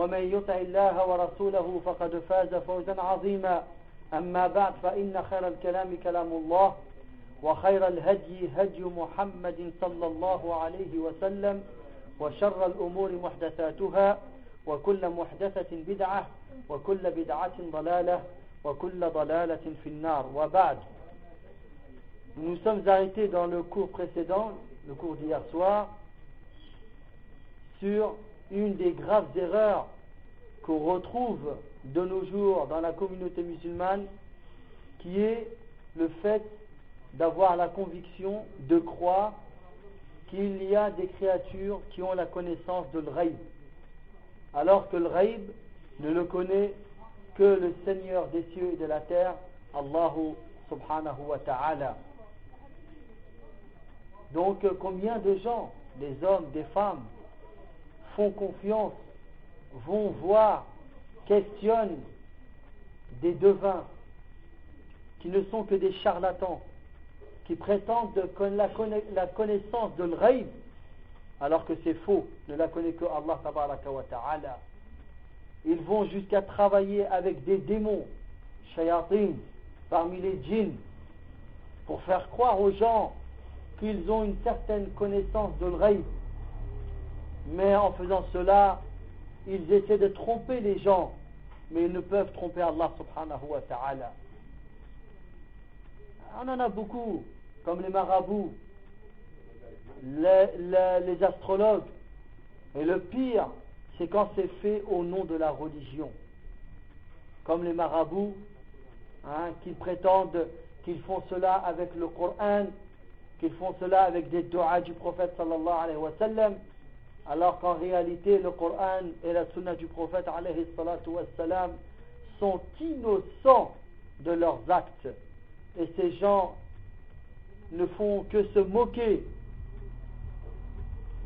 ومن يطع الله ورسوله فقد فاز فوزا عظيما. أما بعد فإن خير الكلام كلام الله وخير الهدي هدي محمد صلى الله عليه وسلم وشر الأمور محدثاتها وكل محدثة بدعة وكل بدعة ضلالة وكل ضلالة في النار. وبعد Nous sommes arrêtés dans le cours précédent, le cours d'hier soir, sur une des graves erreurs qu'on retrouve de nos jours dans la communauté musulmane, qui est le fait d'avoir la conviction de croire qu'il y a des créatures qui ont la connaissance de l'raïb, alors que le raïb ne le connaît que le Seigneur des cieux et de la terre, Allahu subhanahu wa ta'ala. Donc combien de gens, des hommes, des femmes, font confiance, vont voir, questionnent des devins qui ne sont que des charlatans, qui prétendent la connaissance de l'raïb, alors que c'est faux, ne la connaît que Allah ta'ala. Ils vont jusqu'à travailler avec des démons, shayatin, parmi les djinns, pour faire croire aux gens qu'ils ont une certaine connaissance de l'raïb. Mais en faisant cela, ils essaient de tromper les gens, mais ils ne peuvent tromper Allah subhanahu wa ta'ala. On en a beaucoup, comme les marabouts, les, astrologues. Et le pire, c'est quand c'est fait au nom de la religion. Comme les marabouts, hein, qui prétendent qu'ils font cela avec le Coran, qu'ils font cela avec des doigts du prophète sallallahu alayhi wa sallam, alors qu'en réalité le Coran et la sunna du prophète sont innocents de leurs actes. Et ces gens ne font que se moquer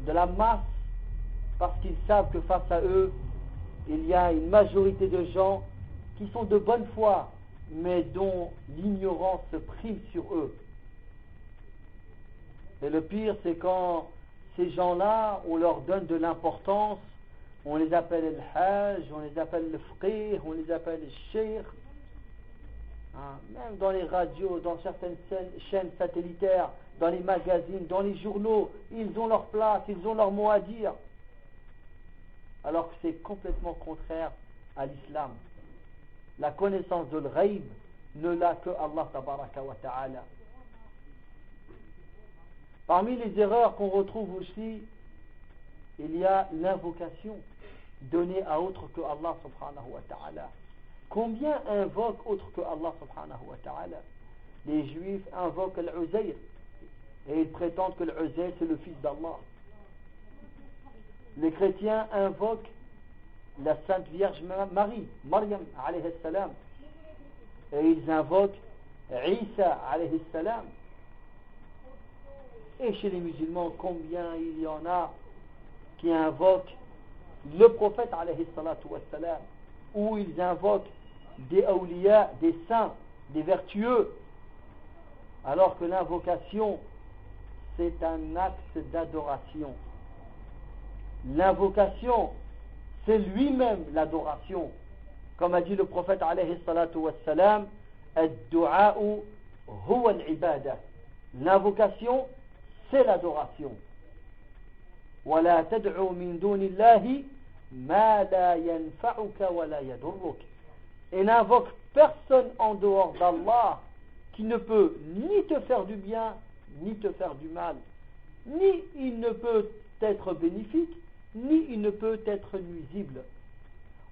de la masse parce qu'ils savent que face à eux, il y a une majorité de gens qui sont de bonne foi, mais dont l'ignorance prime sur eux. Et le pire, c'est quand ces gens-là, on leur donne de l'importance, on les appelle le hajj, on les appelle le frère, on les appelle le shir. Hein, même dans les radios, dans certaines chaînes satellitaires, dans les magazines, dans les journaux, ils ont leur place, ils ont leur mot à dire. Alors que c'est complètement contraire à l'islam. La connaissance de l'raïb ne l'a que Allah ta'ala. Parmi les erreurs qu'on retrouve aussi, il y a l'invocation donnée à autre que Allah subhanahu wa ta'ala. Combien invoquent autre que Allah subhanahu wa ta'ala? Les juifs invoquent l'Uzayr et ils prétendent que l'Uzayr c'est le fils d'Allah. Les chrétiens invoquent la Sainte Vierge Marie, Maryam alayhi salam, et ils invoquent Isa alayhi salam. Et chez les musulmans, combien il y en a qui invoquent le prophète ou ils invoquent des awliya, des saints, des vertueux, alors que l'invocation, c'est un acte d'adoration. L'invocation, c'est lui-même l'adoration. Comme a dit le prophète alayhi salatu wassalam, L'invocation, c'est l'adoration. ولا تدعو من دون الله ما لا ينفعك ولا يضرك et n'invoque personne en dehors d'Allah qui ne peut ni te faire du bien, ni te faire du mal, ni il ne peut être bénéfique, ni il ne peut être nuisible.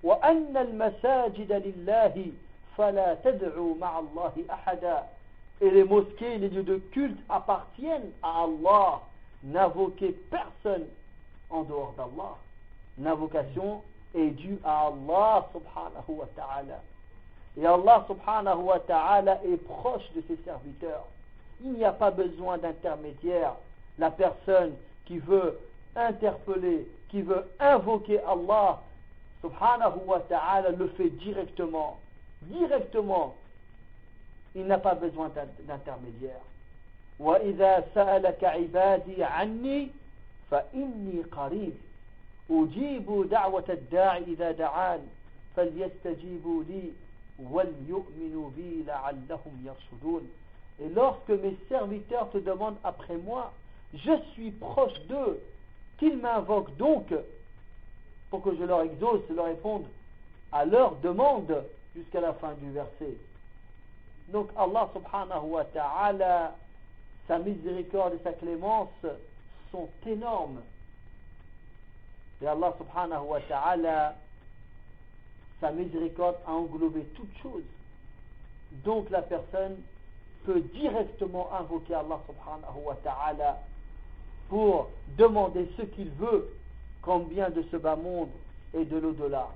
وأن المساجد لله فلا تدعوا مع الله أحدا et les mosquées, les lieux de culte appartiennent à Allah. N'invoquez personne en dehors d'Allah. L'invocation est due à Allah subhanahu wa ta'ala. Et Allah subhanahu wa ta'ala est proche de ses serviteurs. Il n'y a pas besoin d'intermédiaire. La personne qui veut interpeller, qui veut invoquer Allah subhanahu wa ta'ala le fait directement. Directement. Il n'a pas besoin d'intermédiaire. وإذا سألك عبادي عني فإني قريب أجيب دعوة الداع إذا دعان فليستجيبوا لي وليؤمنوا بي لعلهم يرشدون Et lorsque mes serviteurs te demandent après moi, je suis proche d'eux, qu'ils m'invoquent donc pour que je leur exauce, leur réponde à leur demande jusqu'à la fin du verset. Donc Allah subhanahu wa ta'ala, sa miséricorde et sa clémence sont énormes. Et Allah subhanahu wa ta'ala, sa miséricorde a englobé toutes choses. Donc la personne peut directement invoquer Allah subhanahu wa ta'ala pour demander ce qu'il veut, comme bien de ce bas monde et de l'au-delà.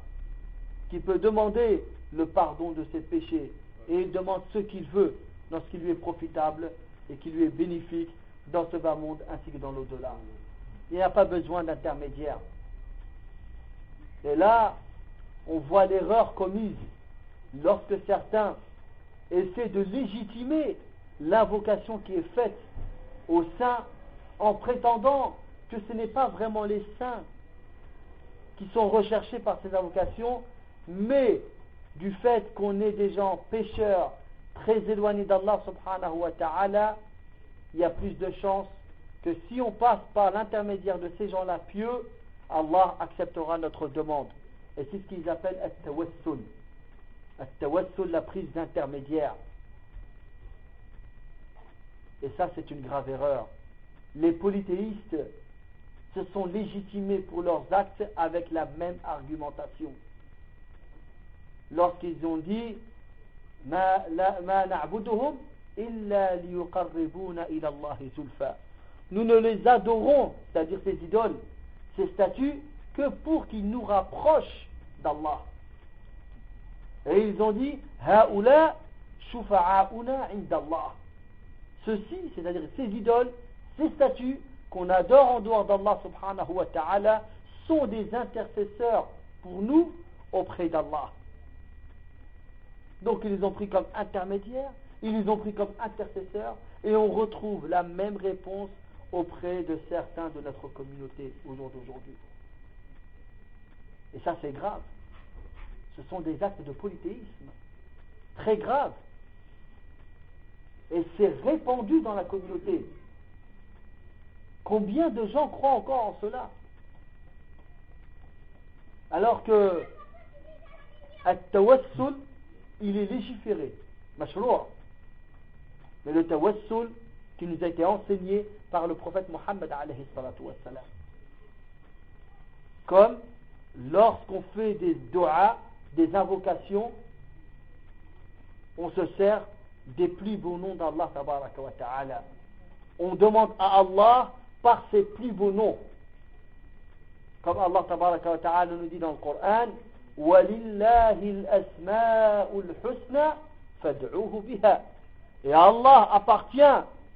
Qui peut demander le pardon de ses péchés et il demande ce qu'il veut dans ce qui lui est profitable et qui lui est bénéfique dans ce bas monde ainsi que dans l'au-delà. Il n'y a pas besoin d'intermédiaire. Et là, on voit l'erreur commise lorsque certains essaient de légitimer l'invocation qui est faite aux saints en prétendant que ce n'est pas vraiment les saints qui sont recherchés par ces invocations, mais du fait qu'on est des gens pécheurs, très éloignés d'Allah subhanahu wa ta'ala, il y a plus de chances que si on passe par l'intermédiaire de ces gens-là pieux, Allah acceptera notre demande. Et c'est ce qu'ils appellent at-tawassul. La prise d'intermédiaire. Et ça, c'est une grave erreur. Les polythéistes se sont légitimés pour leurs actes avec la même argumentation lorsqu'ils ont dit Nous ne les adorons, c'est-à-dire ces idoles, ces statues, que pour qu'ils nous rapprochent d'Allah. Et ils ont dit Ceci, c'est-à-dire ces idoles, ces statues qu'on adore en dehors d'Allah subhanahu wa ta'ala, sont des intercesseurs pour nous auprès d'Allah. Donc ils les ont pris comme intermédiaires, ils les ont pris comme intercesseurs, et on retrouve la même réponse auprès de certains de notre communauté au jour d'aujourd'hui. Et ça c'est grave. Ce sont des actes de polythéisme très graves. Et c'est répandu dans la communauté. Combien de gens croient encore en cela? Alors que tawassul il est légiféré, mashrour. Mais le tawassul qui nous a été enseigné par le prophète Mohammed. Comme lorsqu'on fait des doigts, des invocations, on se sert des plus beaux noms d'Allah ta'ala. On demande à Allah par ses plus beaux noms. Comme Allah ta'ala nous dit dans le Coran, et Allah appartient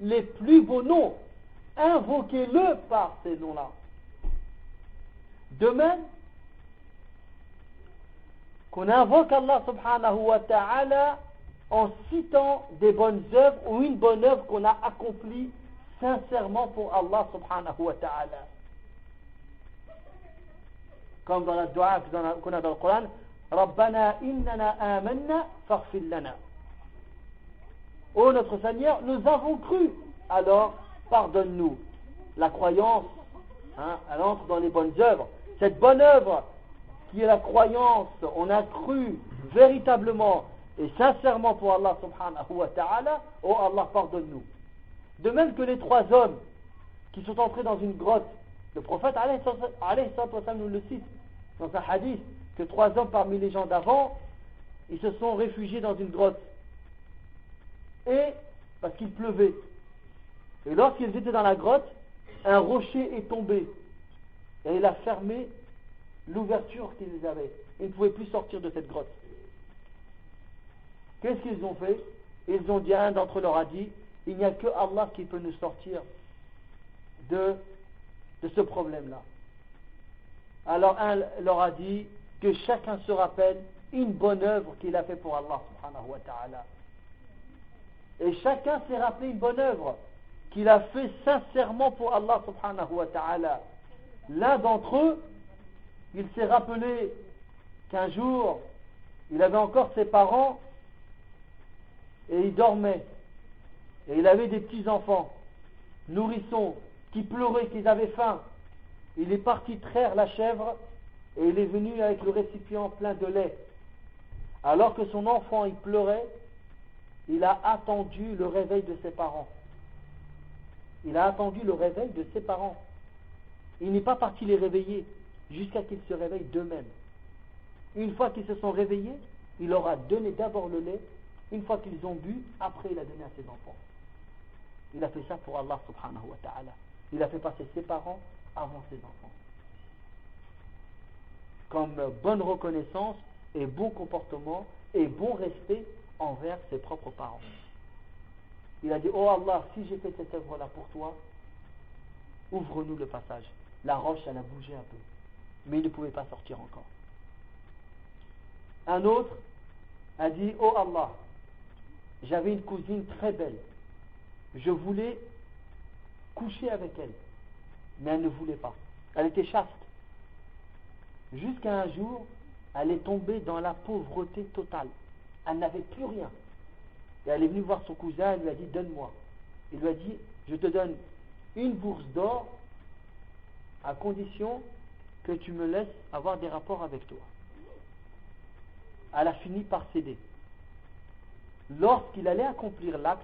les plus beaux noms. Invoquez-le par ces noms-là. De même, qu'on invoque Allah subhanahu wa ta'ala en citant des bonnes œuvres ou une bonne œuvre qu'on a accomplie sincèrement pour Allah subhanahu wa ta'ala comme dans la dua qu'on a dans le Coran Rabbana innana amanna farfil lana. Oh notre Seigneur, nous avons cru, alors pardonne-nous. La croyance, hein, elle entre dans les bonnes œuvres. Cette bonne œuvre qui est la croyance, on a cru véritablement et sincèrement pour Allah subhanahu wa ta'ala, oh Allah pardonne-nous. De même que les trois hommes qui sont entrés dans une grotte, le prophète nous le cite dans un hadith, que trois hommes parmi les gens d'avant, ils se sont réfugiés dans une grotte. Et parce qu'il pleuvait. Et lorsqu'ils étaient dans la grotte, un rocher est tombé. Et il a fermé l'ouverture qu'ils avaient. Ils ne pouvaient plus sortir de cette grotte. Qu'est-ce qu'ils ont fait? Ils ont dit, un d'entre eux leur a dit, il n'y a que Allah qui peut nous sortir de, de ce problème-là. Alors un leur a dit que chacun se rappelle une bonne œuvre qu'il a fait pour Allah subhanahu wa ta'ala. Et chacun s'est rappelé une bonne œuvre qu'il a fait sincèrement pour Allah subhanahu wa ta'ala. L'un d'entre eux, il s'est rappelé qu'un jour, il avait encore ses parents et il dormait. Et il avait des petits-enfants, nourrissons, qui pleuraient, qui avaient faim. Il est parti traire la chèvre et il est venu avec le récipient plein de lait. Alors que son enfant il pleurait, il a attendu le réveil de ses parents. Il a attendu le réveil de ses parents. Il n'est pas parti les réveiller jusqu'à qu'ils se réveillent d'eux-mêmes. Une fois qu'ils se sont réveillés, il leur a donné d'abord le lait. Une fois qu'ils ont bu, après il a donné à ses enfants. Il a fait ça pour Allah subhanahu wa ta'ala. Il a fait passer ses parents avant ses enfants. Comme bonne reconnaissance et bon comportement et bon respect envers ses propres parents. Il a dit, oh Allah, si j'ai fait cette œuvre-là pour toi, ouvre-nous le passage. La roche, elle a bougé un peu, mais il ne pouvait pas sortir encore. Un autre a dit, oh Allah, j'avais une cousine très belle. Je voulais coucher avec elle, mais elle ne voulait pas. Elle était chaste. Jusqu'à un jour, elle est tombée dans la pauvreté totale. Elle n'avait plus rien. Et elle est venue voir son cousin, elle lui a dit, donne-moi. Il lui a dit, je te donne une bourse d'or à condition que tu me laisses avoir des rapports avec toi. Elle a fini par céder. Lorsqu'il allait accomplir l'acte,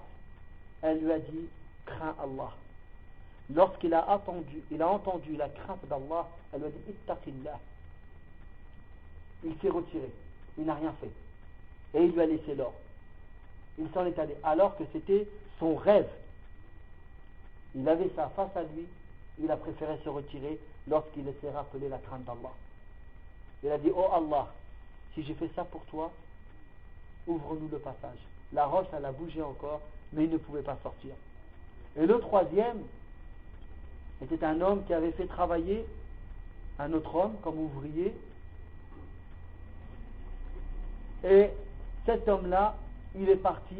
elle lui a dit, crains Allah. Lorsqu'il a attendu, il a entendu la crainte d'Allah, elle lui a dit, ittaqillah. Il s'est retiré. Il n'a rien fait. Et il lui a laissé l'or il s'en est allé, alors que c'était son rêve. Il avait ça face à lui, il a préféré se retirer lorsqu'il s'est rappelé la crainte d'Allah. Il a dit, oh Allah, si j'ai fait ça pour toi, ouvre-nous le passage. La roche, elle a bougé encore, mais il ne pouvait pas sortir. Et le troisième, était un homme qui avait fait travailler un autre homme comme ouvrier. Et cet homme-là, il est parti,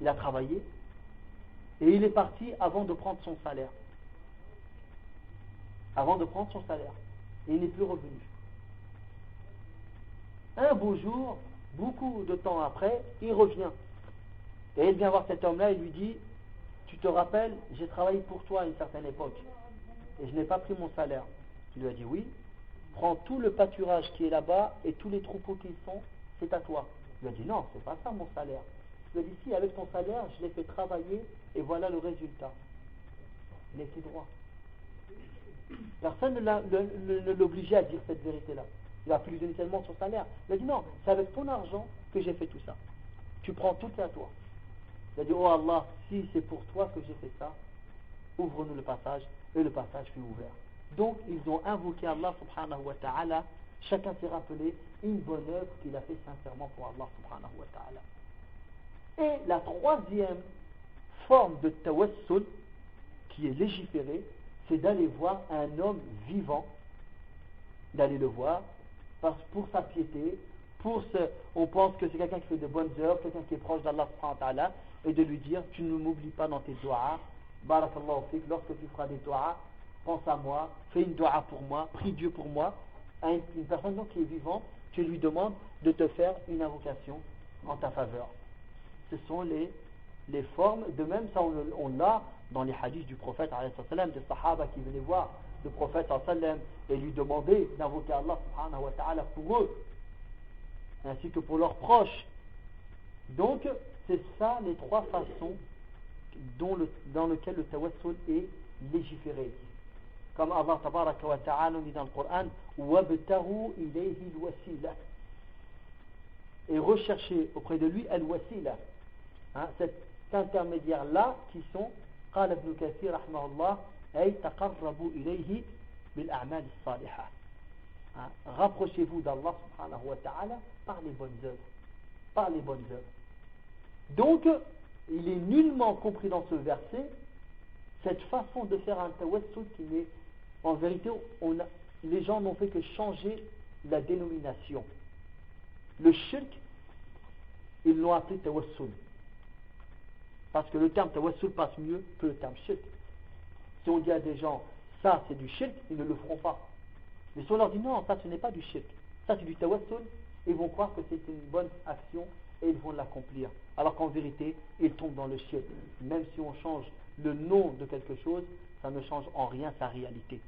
il a travaillé, et il est parti avant de prendre son salaire. Avant de prendre son salaire. Et il n'est plus revenu. Un beau jour, beaucoup de temps après, il revient. Et il vient voir cet homme-là et lui dit, tu te rappelles, j'ai travaillé pour toi à une certaine époque, et je n'ai pas pris mon salaire. Il lui a dit, oui, prends tout le pâturage qui est là-bas et tous les troupeaux qui y sont, c'est à toi. Il a dit non, c'est pas ça mon salaire. Il a dit si, avec ton salaire, je l'ai fait travailler et voilà le résultat. Il était droit. Personne ne l'obligeait à dire cette vérité-là. Il a pu lui donner tellement son salaire. Il a dit non, c'est avec ton argent que j'ai fait tout ça. Tu prends tout à toi. Il a dit oh Allah, si c'est pour toi que j'ai fait ça, ouvre-nous le passage. Et le passage fut ouvert. Donc ils ont invoqué Allah subhanahu wa ta'ala Chacun s'est rappelé une bonne œuvre qu'il a fait sincèrement pour Allah subhanahu wa ta'ala. Et la troisième forme de tawassul qui est légiférée, c'est d'aller voir un homme vivant, d'aller le voir pour sa piété, pour ce, on pense que c'est quelqu'un qui fait de bonnes œuvres, quelqu'un qui est proche d'Allah subhanahu wa ta'ala, et de lui dire, tu ne m'oublies pas dans tes doigts, barakallahu fik, lorsque tu feras des doigts, pense à moi, fais une doigt pour moi, prie Dieu pour moi, une personne qui est vivante, tu lui demandes de te faire une invocation en ta faveur. Ce sont les, les formes, de même ça on, l'a dans les hadiths du prophète, des sahaba qui venaient voir le prophète et lui demander d'invoquer Allah pour eux, ainsi que pour leurs proches. Donc, c'est ça les trois façons dont le, dans lesquelles le tawassul est légiféré. Comme Allah tabaraka wa ta'ala dit dans le Coran, وَابْتَغُوا إِلَيْهِ الْوَسِيلَةِ Et recherchez auprès de lui al-wasila. Hein, cet intermédiaire-là qui sont, قال ابن كثير رحمه الله, أي تقربوا إليه بالأعمال الصالحة. Hein, Rapprochez-vous d'Allah subhanahu wa ta'ala par les bonnes œuvres. Par les bonnes œuvres. Donc, il est nullement compris dans ce verset cette façon de faire un tawassul qui n'est, en vérité, les gens n'ont fait que changer la dénomination. Le shirk, ils l'ont appelé tawassul. Parce que le terme tawassul passe mieux que le terme shirk. Si on dit à des gens, ça c'est du shirk, ils ne le feront pas. Mais si on leur dit non, ça ce n'est pas du shirk, ça c'est du tawassul, ils vont croire que c'est une bonne action et ils vont l'accomplir. Alors qu'en vérité, ils tombent dans le shirk. Même si on change le nom de quelque chose, ça ne change en rien sa réalité.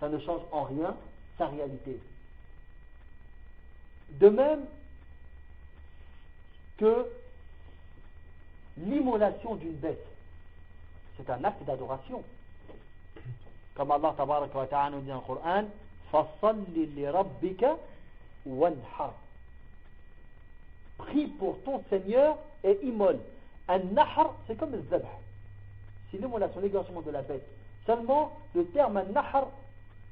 Ça ne change en rien sa réalité. De même que l'immolation d'une bête, c'est un acte d'adoration. Comme Allah wa ta'ala nous dit dans le Coran, فَصَلِّ لِرَبِّكَ وَانْحَرْ Prie pour ton Seigneur et immole. Un nahr, c'est comme le zabh. C'est l'immolation, l'égorgement de la bête. Seulement, le terme un nahr,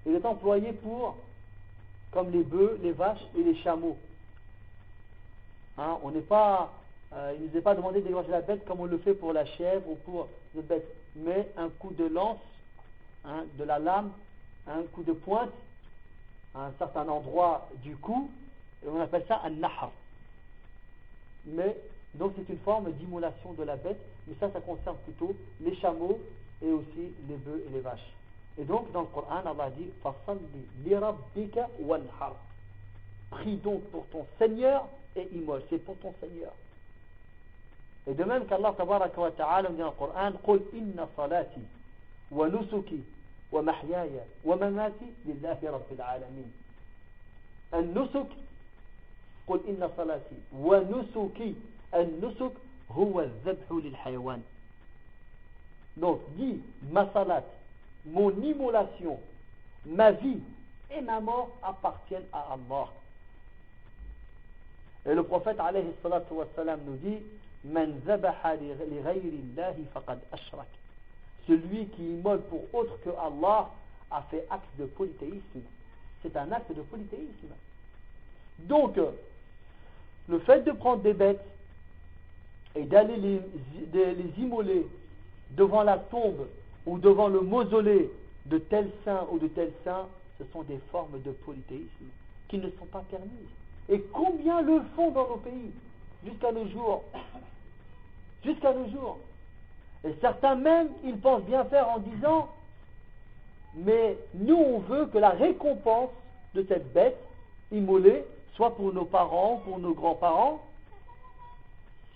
il est employé pour, comme les bœufs, les vaches et les chameaux. Hein, on n'est pas, euh, il ne nous est pas demandé d'égorger la bête comme on le fait pour la chèvre ou pour le bête. Mais un coup de lance, hein, de la lame, un coup de pointe, à un certain endroit du cou, et on appelle ça un nahr mais donc c'est une forme d'immolation de la bête, mais ça, ça concerne plutôt les chameaux et aussi les bœufs et les vaches. Et donc dans le Coran, Allah dit Prie donc pour ton Seigneur et immole, c'est pour ton Seigneur. Et de même qu'Allah tabaraka ta'ala dit dans le Coran Qul inna salati wa nusuki wa mahyaya. Al-nusuk قل إن صلاتي ونسكي النسك هو الذبح للحيوان donc dis ma salat mon immolation ma vie et ma mort appartiennent à Allah et le prophète alayhi salatu wassalam nous dit man zabaha li ghayri Allahi faqad ashrak celui qui immole pour autre que Allah a fait acte de polythéisme c'est un acte de polythéisme donc le fait de prendre des bêtes et d'aller les, immoler devant la tombe ou devant le mausolée de tel saint ou de tel saint, ce sont des formes de polythéisme qui ne sont pas permises. Et combien le font dans nos pays jusqu'à nos jours? Jusqu'à nos jours. Et certains même, ils pensent bien faire en disant, mais nous on veut que la récompense de cette bête immolée soit pour nos parents, pour nos grands-parents.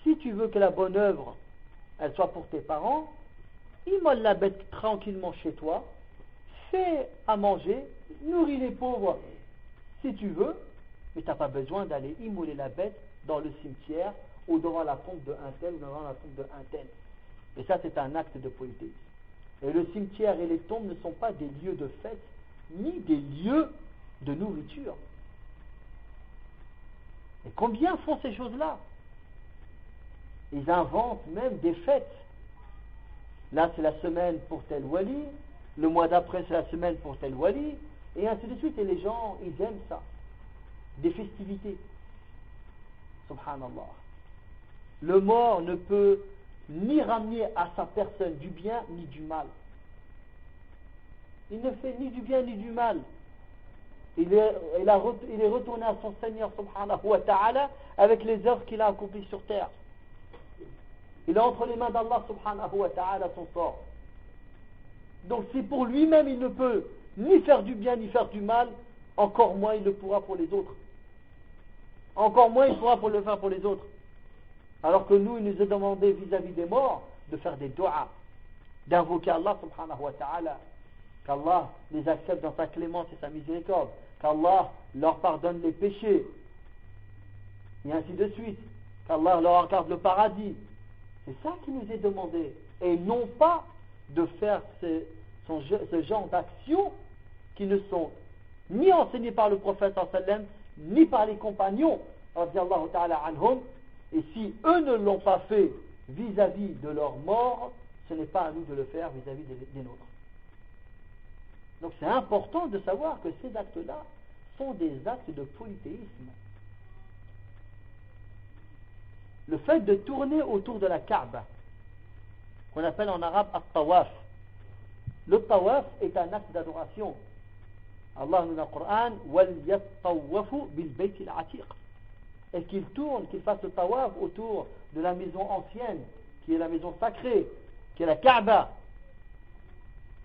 Si tu veux que la bonne œuvre, elle soit pour tes parents, immole la bête tranquillement chez toi, fais à manger, nourris les pauvres si tu veux, mais tu n'as pas besoin d'aller immoler la bête dans le cimetière ou devant la tombe de un tel ou devant la tombe de un tel. Et ça, c'est un acte de polythéisme. Et le cimetière et les tombes ne sont pas des lieux de fête, ni des lieux de nourriture. Et combien font ces choses-là? Ils inventent même des fêtes. Là, c'est la semaine pour tel wali, le mois d'après, c'est la semaine pour tel wali, et ainsi de suite. Et les gens, ils aiment ça. Des festivités. Subhanallah. Le mort ne peut ni ramener à sa personne du bien ni du mal. Il ne fait ni du bien ni du mal il est, il, a, il est retourné à son Seigneur subhanahu wa ta'ala avec les œuvres qu'il a accomplies sur terre. Il est entre les mains d'Allah subhanahu wa ta'ala son sort. Donc si pour lui-même il ne peut ni faire du bien ni faire du mal, encore moins il le pourra pour les autres. Encore moins il pourra pour le faire pour les autres. Alors que nous, il nous est demandé vis-à-vis -vis des morts de faire des doigts, d'invoquer Allah subhanahu wa ta'ala qu'Allah les accepte dans sa clémence et sa miséricorde, qu'Allah leur pardonne les péchés, et ainsi de suite. qu'Allah leur accorde le paradis. C'est ça qui nous est demandé. Et non pas de faire ce, genre d'actions qui ne sont ni enseignées par le prophète sallam, ni par les compagnons et si eux ne l'ont pas fait vis-à-vis de leur mort, ce n'est pas à nous de le faire vis-à-vis des, des nôtres. Donc c'est important de savoir que ces actes-là sont des actes de polythéisme. Le fait de tourner autour de la Kaaba, qu'on appelle en arabe at-tawaf. Le tawaf est un acte d'adoration. Allah nous dit dans le Coran Et qu'il tourne, qu'il fasse le tawaf autour de la maison ancienne, qui est la maison sacrée, qui est la Kaaba?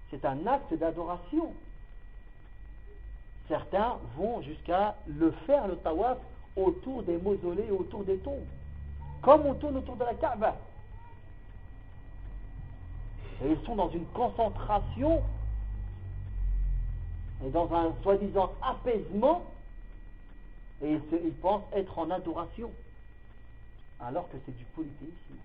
C'est un acte d'adoration. Certains vont jusqu'à le faire, le tawaf, autour des mausolées, autour des tombes. Comme on tourne autour de la Kaaba. Et ils sont dans une concentration et dans un soi-disant apaisement et ils, pensent être en adoration alors que c'est du polythéisme.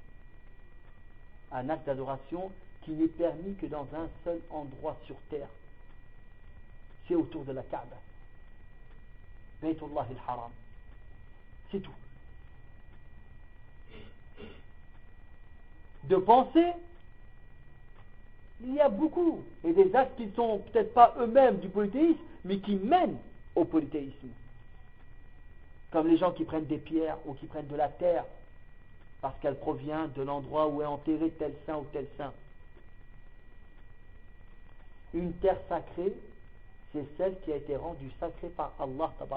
Un acte d'adoration qui n'est permis que dans un seul endroit sur terre. C'est autour de la Kaaba. Baytullah al-Haram. C'est tout. De penser il y a beaucoup, et des actes qui ne sont peut-être pas eux-mêmes du polythéisme, mais qui mènent au polythéisme. Comme les gens qui prennent des pierres ou qui prennent de la terre, parce qu'elle provient de l'endroit où est enterré tel saint ou tel saint. Une terre sacrée, c'est celle qui a été rendue sacrée par Allah ta'ala.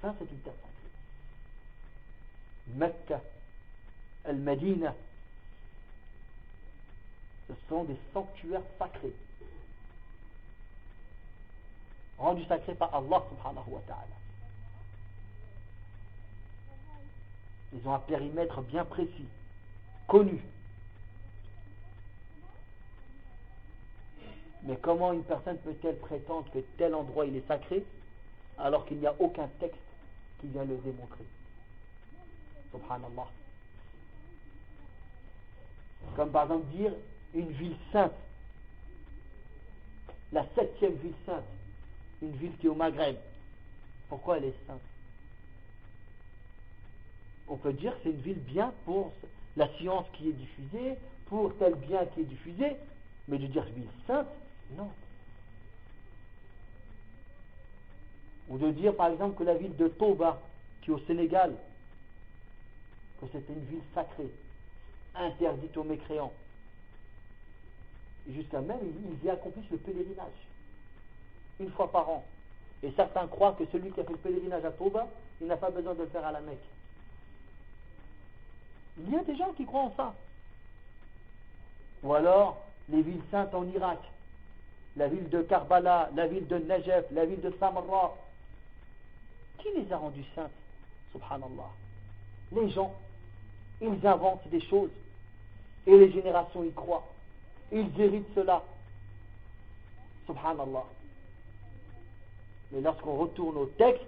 Ça, c'est une terre sacrée. Mecca, Al-Madina, ce sont des sanctuaires sacrés. Rendus sacrés par Allah subhanahu wa ta'ala. Ils ont un périmètre bien précis, connu. Mais comment une personne peut-elle prétendre que tel endroit il est sacré alors qu'il n'y a aucun texte qui vient le démontrer Subhanallah. Comme par exemple dire une ville sainte, la septième ville sainte, une ville qui est au Maghreb. Pourquoi elle est sainte? On peut dire c'est une ville bien pour la science qui est diffusée, pour tel bien qui est diffusé, mais de dire ville sainte, non. Ou de dire par exemple que la ville de Toba, qui est au Sénégal, que c'est une ville sacrée, interdite aux mécréants jusqu'à même, ils y accomplissent le pèlerinage, une fois par an. Et certains croient que celui qui a fait le pèlerinage à Toba, il n'a pas besoin de le faire à la Mecque. Il y a des gens qui croient en ça. Ou alors, les villes saintes en Irak, la ville de Karbala, la ville de Najef, la ville de Samarra. Qui les a rendues saintes Subhanallah? Les gens, ils inventent des choses et les générations y croient. Ils héritent cela. Subhanallah. Mais lorsqu'on retourne au texte,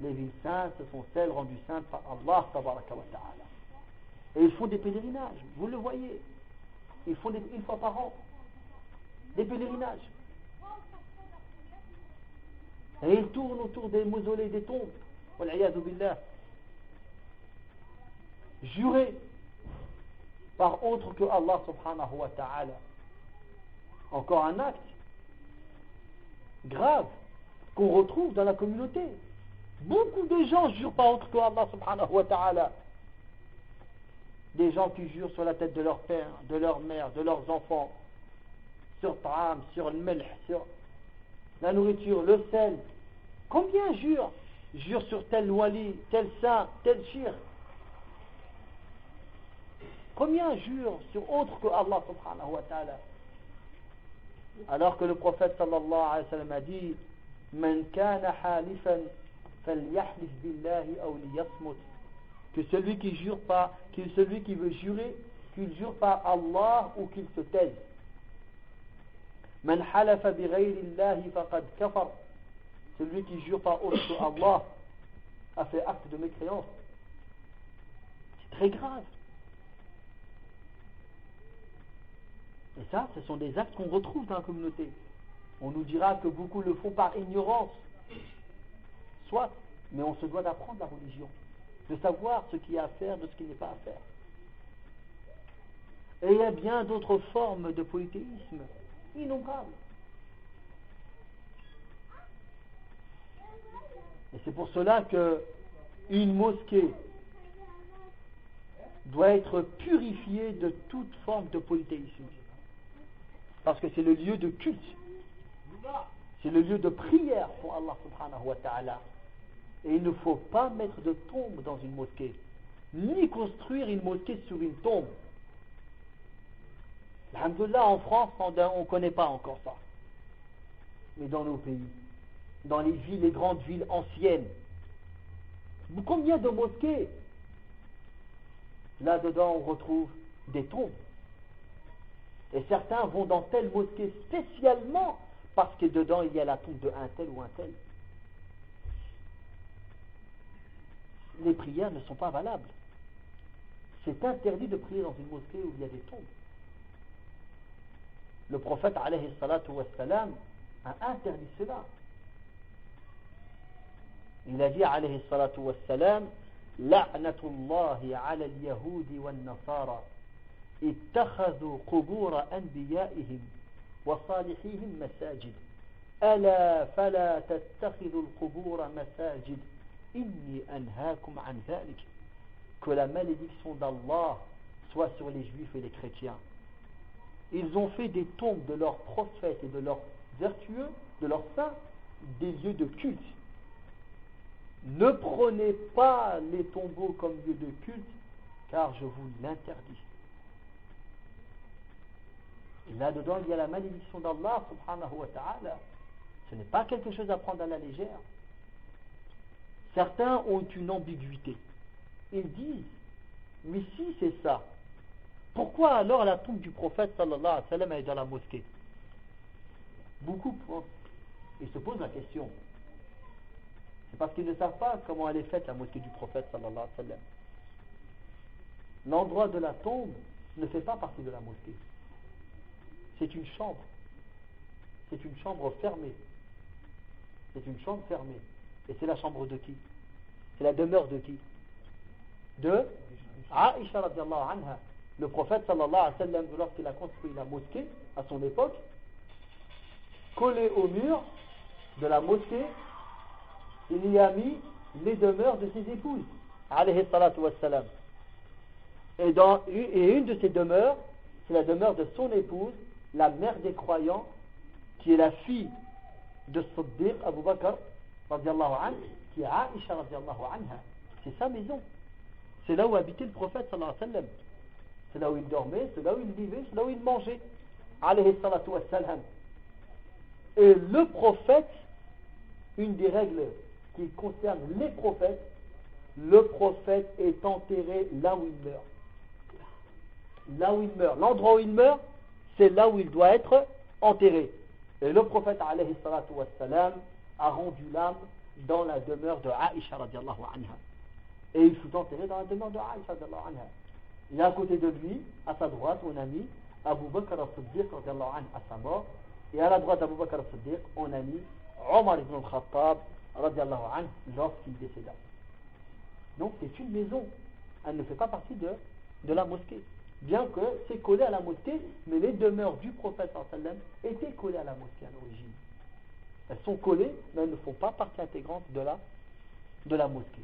les villes saintes, ce sont celles rendues saintes par Allah Et ils font des pèlerinages, vous le voyez. Ils font une fois par an des pèlerinages. Et ils tournent autour des mausolées, des tombes. Jurés par autre que Allah subhanahu wa ta'ala. Encore un acte grave qu'on retrouve dans la communauté. Beaucoup de gens jurent par autre que Allah subhanahu wa ta'ala. Des gens qui jurent sur la tête de leur père, de leur mère, de leurs enfants, sur ta'am, sur le melh, sur la nourriture, le sel. Combien jurent Jurent sur tel wali, tel saint, tel shir? Combien jure sur autre que Allah subhanahu wa ta'ala? Alors que le prophète sallallahu alayhi wa sallam a dit Man kana que celui qui jure pas, que celui qui veut jurer, qu'il jure par Allah ou qu'il se taise. Kafar celui qui jure par autre que Allah a fait acte de mécréance. C'est très grave. Et ça, ce sont des actes qu'on retrouve dans la communauté. On nous dira que beaucoup le font par ignorance. Soit, mais on se doit d'apprendre la religion, de savoir ce qu'il y a à faire, de ce qui n'est pas à faire. Et il y a bien d'autres formes de polythéisme, innombrables. Et c'est pour cela que une mosquée doit être purifiée de toute forme de polythéisme. Parce que c'est le lieu de culte. C'est le lieu de prière pour Allah subhanahu wa ta'ala. Et il ne faut pas mettre de tombe dans une mosquée, ni construire une mosquée sur une tombe. Alhamdulillah, en France, on ne connaît pas encore ça. Mais dans nos pays, dans les villes, les grandes villes anciennes, combien de mosquées? Là-dedans, on retrouve des tombes. Et certains vont dans telle mosquée spécialement parce que dedans il y a la tombe de un tel ou un tel. Les prières ne sont pas valables. C'est interdit de prier dans une mosquée où il y a des tombes. Le prophète alayhi salatu wassalam, a interdit cela. Il a dit alayhi salatu wassalam, La'natullahi ala al-yahudi wal-nasara. اتخذوا قبور أنبيائهم وصالحيهم مساجد ألا فلا تتخذوا القبور مساجد إني أنهاكم عن ذلك que la malédiction d'Allah soit sur les juifs et les chrétiens. Ils ont fait des tombes de leurs prophètes et de leurs vertueux, de leurs saints, des lieux de culte. Ne prenez pas les tombeaux comme lieu de culte, car je vous l'interdis. Là-dedans, il y a la malédiction d'Allah, subhanahu wa ta'ala. Ce n'est pas quelque chose à prendre à la légère. Certains ont une ambiguïté. Ils disent, mais si c'est ça, pourquoi alors la tombe du prophète sallallahu alayhi wa est dans la mosquée? Beaucoup ils se posent la question. C'est parce qu'ils ne savent pas comment elle est faite la mosquée du prophète sallallahu alayhi wa. L'endroit de la tombe ne fait pas partie de la mosquée. C'est une chambre. C'est une chambre fermée. C'est une chambre fermée. Et c'est la chambre de qui? C'est la demeure de qui? De Aisha radiallahu anha. Le prophète sallallahu alayhi wa sallam, lorsqu'il a construit la mosquée à son époque, collé au mur de la mosquée, il y a mis les demeures de ses épouses. Et, et une de ces demeures, c'est la demeure de son épouse, la mère des croyants, qui est la fille de Siddiq Abu Bakr, qui est Aisha anha. C'est sa maison. C'est là où habitait le prophète sallallahu alayhi wa sallam. C'est là où il dormait, c'est là où il vivait, c'est là où il mangeait. Et le prophète, une des règles qui concerne les prophètes, le prophète est enterré là où il meurt. Là où il meurt. L'endroit où il meurt, c'est là où il doit être enterré. Et le prophète alayhi a rendu l'âme dans la demeure de Aïcha radiallahu anha. Et il fut enterré dans la demeure de Aïcha radiallahu anha. Et à côté de lui, à sa droite, on a mis Abu Bakr al-Siddiq à sa mort. Et à la droite d'Abu Bakr al-Siddiq, on a mis Omar ibn al-Khattab lorsqu'il décéda. Donc c'est une maison. Elle ne fait pas partie de, de la mosquée bien que c'est collé à la mosquée, mais les demeures du prophète sallam étaient collées à la mosquée à l'origine. Elles sont collées, mais elles ne font pas partie intégrante de la, de la mosquée.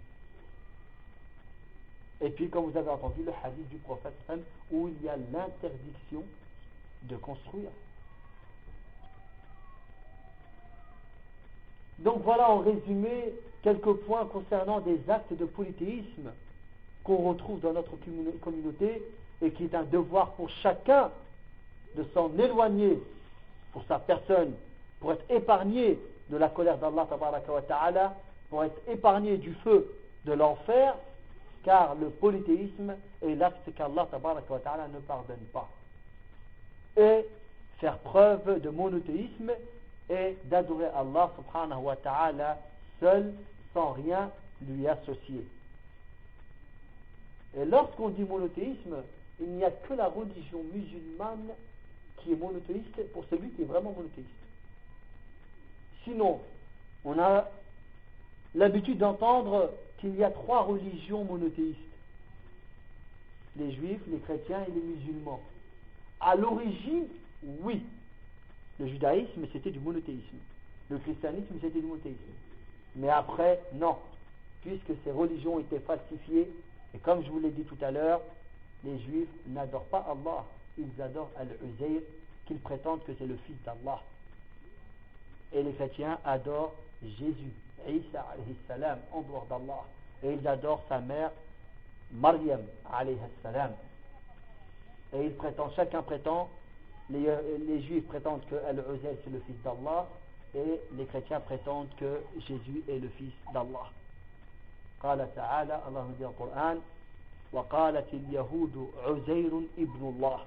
Et puis, comme vous avez entendu, le hadith du prophète où il y a l'interdiction de construire. Donc voilà en résumé quelques points concernant des actes de polythéisme qu'on retrouve dans notre communauté et qui est un devoir pour chacun de s'en éloigner pour sa personne, pour être épargné de la colère d'Allah pour être épargné du feu de l'enfer, car le polythéisme est l'acte qu'Allah ne pardonne pas. Et faire preuve de monothéisme et d'adorer Allah subhanahu wa ta'ala seul, sans rien lui associer. Et lorsqu'on dit monothéisme, il n'y a que la religion musulmane qui est monothéiste pour celui qui est vraiment monothéiste. Sinon, on a l'habitude d'entendre qu'il y a trois religions monothéistes. Les juifs, les chrétiens et les musulmans. À l'origine, oui. Le judaïsme, c'était du monothéisme. Le christianisme, c'était du monothéisme. Mais après, non. Puisque ces religions étaient falsifiées, et comme je vous l'ai dit tout à l'heure, les juifs n'adorent pas Allah. Ils adorent Al-Uzayr, qu'ils prétendent que c'est le fils d'Allah. Et les chrétiens adorent Jésus, Isa alayhi salam, en dehors d'Allah. Et ils adorent sa mère, Maryam alayhi salam. Et ils prétendent, chacun prétend, les, les juifs prétendent que Al-Uzayr c'est le fils d'Allah, et les chrétiens prétendent que Jésus est le fils d'Allah. قال تعالى الله dit Coran وقالت اليهود عزير ابن الله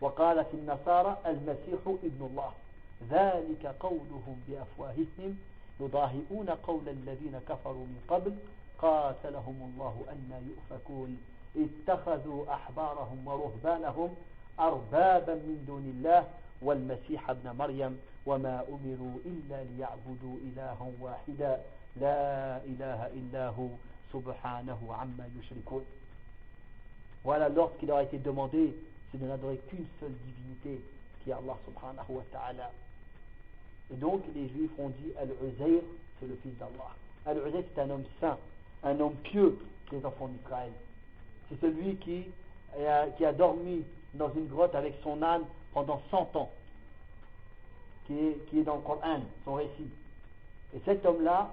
وقالت النصارى المسيح ابن الله ذلك قولهم بأفواههم يضاهئون قول الذين كفروا من قبل قاتلهم الله أن يؤفكون. اتخذوا أحبارهم ورهبانهم أربابا من دون الله والمسيح ابن مريم وما أمروا إلا ليعبدوا إلها واحدا. لا إله إلا هو سبحانه عما يشركون. Voilà l'ordre qui leur a été demandé, c'est de n'adorer qu'une seule divinité, qui est Allah subhanahu wa ta'ala. Et donc les juifs ont dit Al-Uzayr, c'est le fils d'Allah. Al-Uzayr, c'est un homme saint, un homme pieux des enfants d'Israël. C'est celui qui a, qui a dormi dans une grotte avec son âne pendant 100 ans, qui est, qui est dans le Coran, son récit. Et cet homme-là,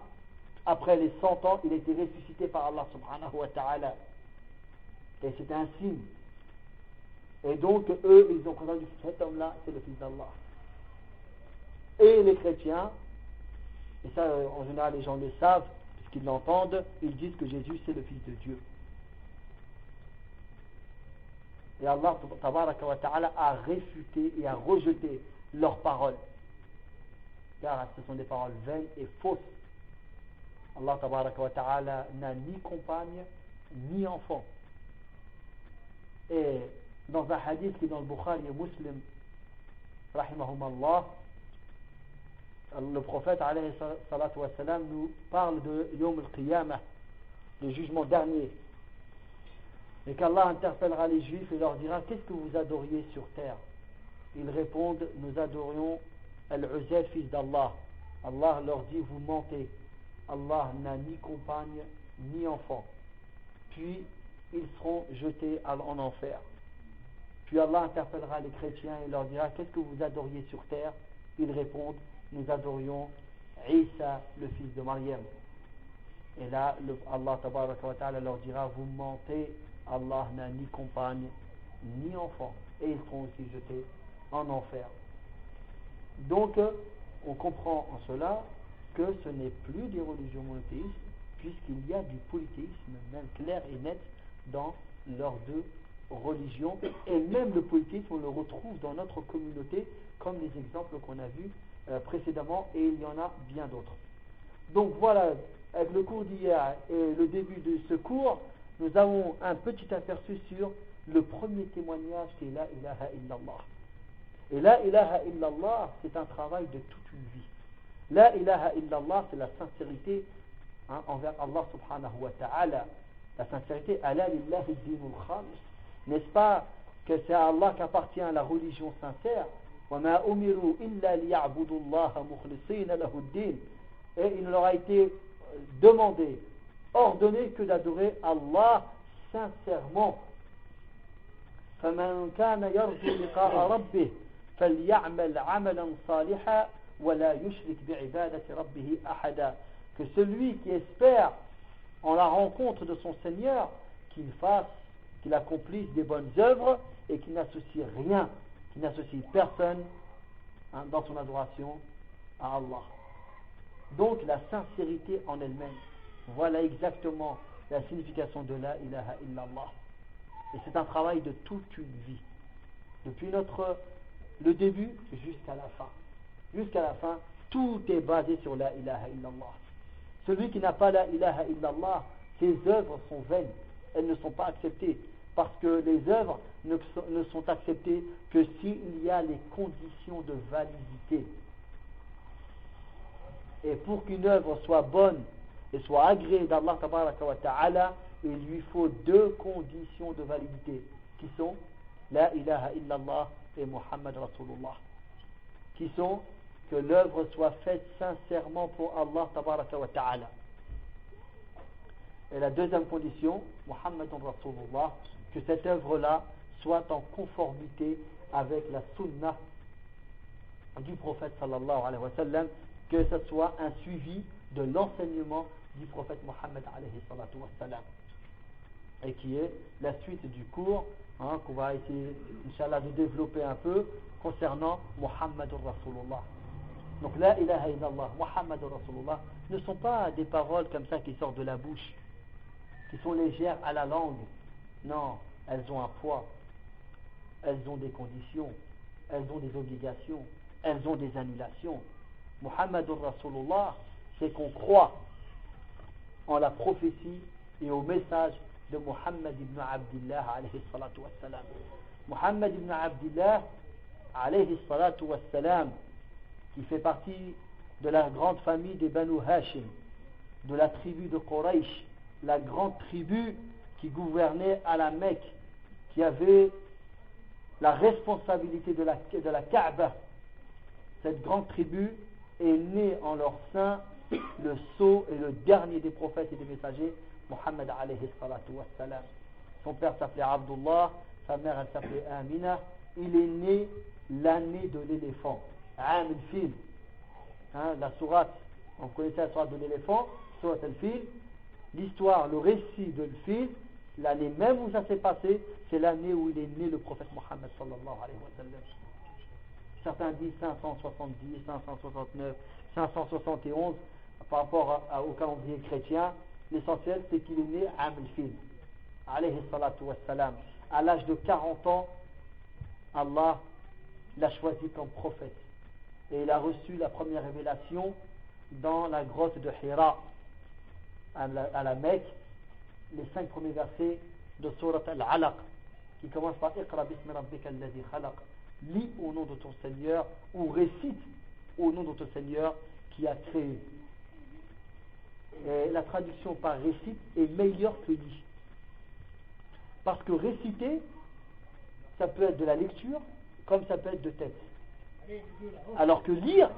après les 100 ans, il a été ressuscité par Allah subhanahu wa ta'ala. Et c'était un signe. Et donc, eux, ils ont que cet homme-là, c'est le fils d'Allah. Et les chrétiens, et ça, en général, les gens le savent, puisqu'ils l'entendent, ils disent que Jésus, c'est le fils de Dieu. Et Allah ta'ala a réfuté et a rejeté leurs paroles. Car ce sont des paroles vaines et fausses. Allah ta'ala n'a ni compagne ni enfant. Et dans un hadith qui est dans le Bukhari et Muslim, Allah, le prophète nous parle de Yom al-Qiyamah, le jugement dernier. Et qu'Allah interpellera les juifs et leur dira Qu'est-ce que vous adoriez sur terre? Ils répondent Nous adorions Al-Uzair, fils d'Allah. Allah leur dit Vous mentez. Allah n'a ni compagne ni enfant. Puis ils seront jetés en enfer. Puis Allah interpellera les chrétiens et leur dira Qu'est-ce que vous adoriez sur terre? Ils répondent Nous adorions Isa, le fils de Maryam. Et là, Allah leur dira Vous mentez Allah n'a ni compagne ni enfant et ils seront aussi jetés en enfer. Donc, on comprend en cela que ce n'est plus des religions monothéistes puisqu'il y a du polythéisme même clair et net dans leurs deux religions et même le polythéisme on le retrouve dans notre communauté comme les exemples qu'on a vus euh, précédemment et il y en a bien d'autres. Donc voilà, avec le cours d'hier et le début de ce cours, nous avons un petit aperçu sur le premier témoignage qui est La ilaha illallah. Et La ilaha illallah, c'est un travail de toute une vie. La ilaha illallah, c'est la sincérité hein, envers Allah subhanahu wa ta'ala. La sincérité, ala lillahi dinul khamis. N'est-ce pas que c'est à Allah qu'appartient la religion sincère? Et il leur a été demandé ordonné que d'adorer Allah sincèrement. فمن كان يرجو لقاء ربه فليعمل عملا صالحا ولا يشرك بعبادة ربه أحدا que celui qui espère en la rencontre de son Seigneur qu'il fasse qu'il accomplisse des bonnes œuvres et qu'il n'associe rien qu'il n'associe personne hein, dans son adoration à Allah donc la sincérité en elle-même voilà exactement la signification de la ilaha illallah. Et c'est un travail de toute une vie. Depuis notre, le début jusqu'à la fin. Jusqu'à la fin, tout est basé sur la ilaha illallah. Celui qui n'a pas la ilaha illallah, ses œuvres sont vaines. Elles ne sont pas acceptées. Parce que les œuvres ne sont, acceptées que s'il y a les conditions de validité. Et pour qu'une œuvre soit bonne et soit agréée d'Allah Ta'ala, il lui faut deux conditions de validité qui sont La ilaha illallah et Muhammad Rasulullah. Qui sont que l'œuvre soit faite sincèrement pour Allah Ta'ala. Et la deuxième condition, Muhammad Rasulullah, que cette œuvre-là soit en conformité avec la sunnah du prophète sallallahu alayhi wa sallam, que ce soit un suivi de l'enseignement du prophète Mohammed alayhi salatu wa sallam. Et qui est la suite du cours hein, qu'on va essayer, Inch'Allah, de développer un peu concernant Muhammad Rasulullah. Donc la ilaha illallah, Muhammad Rasulullah ne sont pas des paroles comme ça qui sortent de la bouche, qui sont légères à la langue. Non, elles ont un poids, elles ont des conditions, elles ont des obligations, elles ont des annulations. Muhammadur Rasulullah, c'est qu'on croit en la prophétie et au message de Muhammad ibn Abdullah alayhi salatu wassalam. Muhammad ibn Abdullah alayhi salatu qui fait partie de la grande famille des Banu Hashim, de la tribu de Quraysh, la grande tribu qui gouvernait à la Mecque, qui avait la responsabilité de la, de la Kaaba. Cette grande tribu est née en leur sein le sceau et le dernier des prophètes et des messagers, Muhammad alayhi salatu wassalam. Son père s'appelait Abdullah, sa mère elle s'appelait Amina. Il est né l'année de l'éléphant, Am al-Fil. Hein, la sourate, on connaissait la sourate de l'éléphant, sourate al-Fil. L'histoire, le récit de l'Fil, l'année même où ça s'est passé, c'est l'année où il est né le prophète Mohammed sallallahu alayhi wa sallam. Certains disent 570, 569, 571 par rapport au calendrier chrétien. L'essentiel, c'est qu'il est né à Amil alayhi salatu wassalam. À l'âge de 40 ans, Allah l'a choisi comme prophète. Et il a reçu la première révélation dans la grotte de Hira, à à la Mecque, les cinq premiers versets de Surat Al-Alaq, qui commence par Iqra bismi rabbika khalaq. Lis au nom de ton Seigneur, ou récite au nom de ton Seigneur qui a créé. La traduction par récite est meilleure que lit. Parce que réciter, ça peut être de la lecture, comme ça peut être de tête. Alors que lire,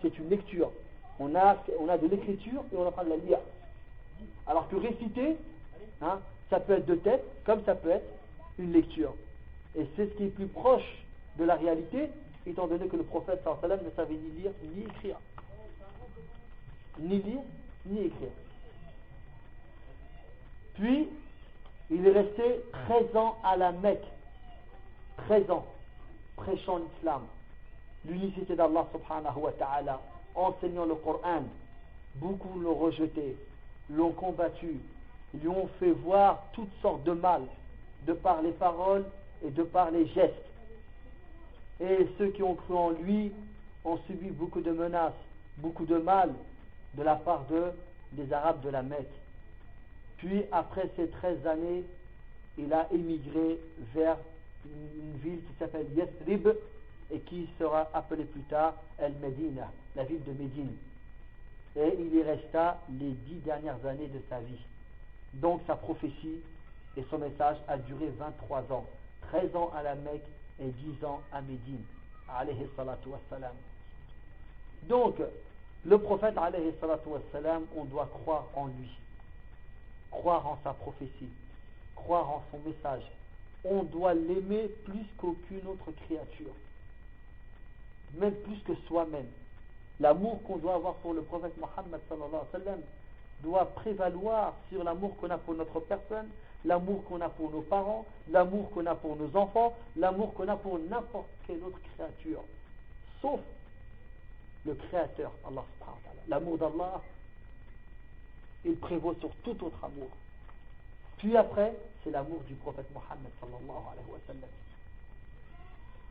c'est une lecture. On a, on a de l'écriture et on train de la lire. Alors que réciter, hein, ça peut être de tête, comme ça peut être une lecture. Et c'est ce qui est plus proche de la réalité, étant donné que le prophète ne savait ni lire ni écrire. Ni lire ni écrire. Puis, il est resté 13 ans à la Mecque. 13 ans, prêchant l'islam, l'unicité d'Allah subhanahu wa ta'ala, enseignant le Coran. Beaucoup l'ont rejeté, l'ont combattu, lui ont fait voir toutes sortes de mal, de par les paroles et de par les gestes. Et ceux qui ont cru en lui ont subi beaucoup de menaces, beaucoup de mal de la part de, des Arabes de la Mecque. Puis, après ces 13 années, il a émigré vers une ville qui s'appelle Yathrib et qui sera appelée plus tard El Medina, la ville de Médine. Et il y resta les dix dernières années de sa vie. Donc sa prophétie et son message a duré 23 ans. 13 ans à la Mecque et 10 ans à Médine. Alayhi salatu. Donc, le prophète, alayhi salatu on doit croire en lui. Croire en sa prophétie. Croire en son message. On doit l'aimer plus qu'aucune autre créature. Même plus que soi-même. L'amour qu'on doit avoir pour le prophète Mohammed doit prévaloir sur l'amour qu'on a pour notre personne, l'amour qu'on a pour nos parents, l'amour qu'on a pour nos enfants, l'amour qu'on a pour n'importe quelle autre créature, sauf le Créateur, Allah. L'amour d'Allah, il prévaut sur tout autre amour. Puis après, c'est l'amour du prophète Mohammed.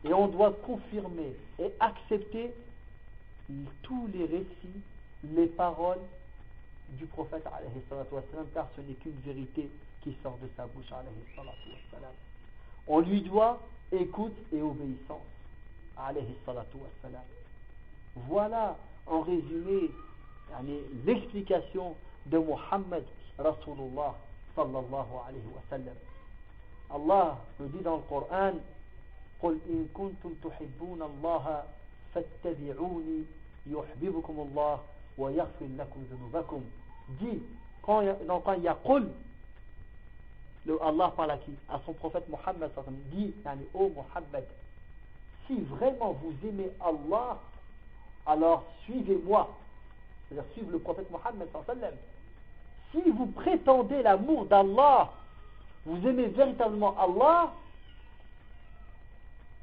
Et on doit confirmer et accepter tous les récits les paroles du prophète car ce n'est qu'une vérité qui sort de sa bouche On lui doit écoute et obéissance voilà en résumé l'explication de Muhammad Rasulullah sallallahu alayhi wa sallam Allah nous dit dans le Coran قل إن كنتم تحبون الله فاتبعوني yuhbibukumullah wa yaghfir lakum dhunubakum. Dis, quand il y a Allah parle à qui? À son prophète Mohammed dit, ô oh Mohammed, si vraiment vous aimez Allah, alors suivez-moi. C'est-à-dire suivez le prophète Mohammed Si vous prétendez l'amour d'Allah, vous aimez véritablement Allah,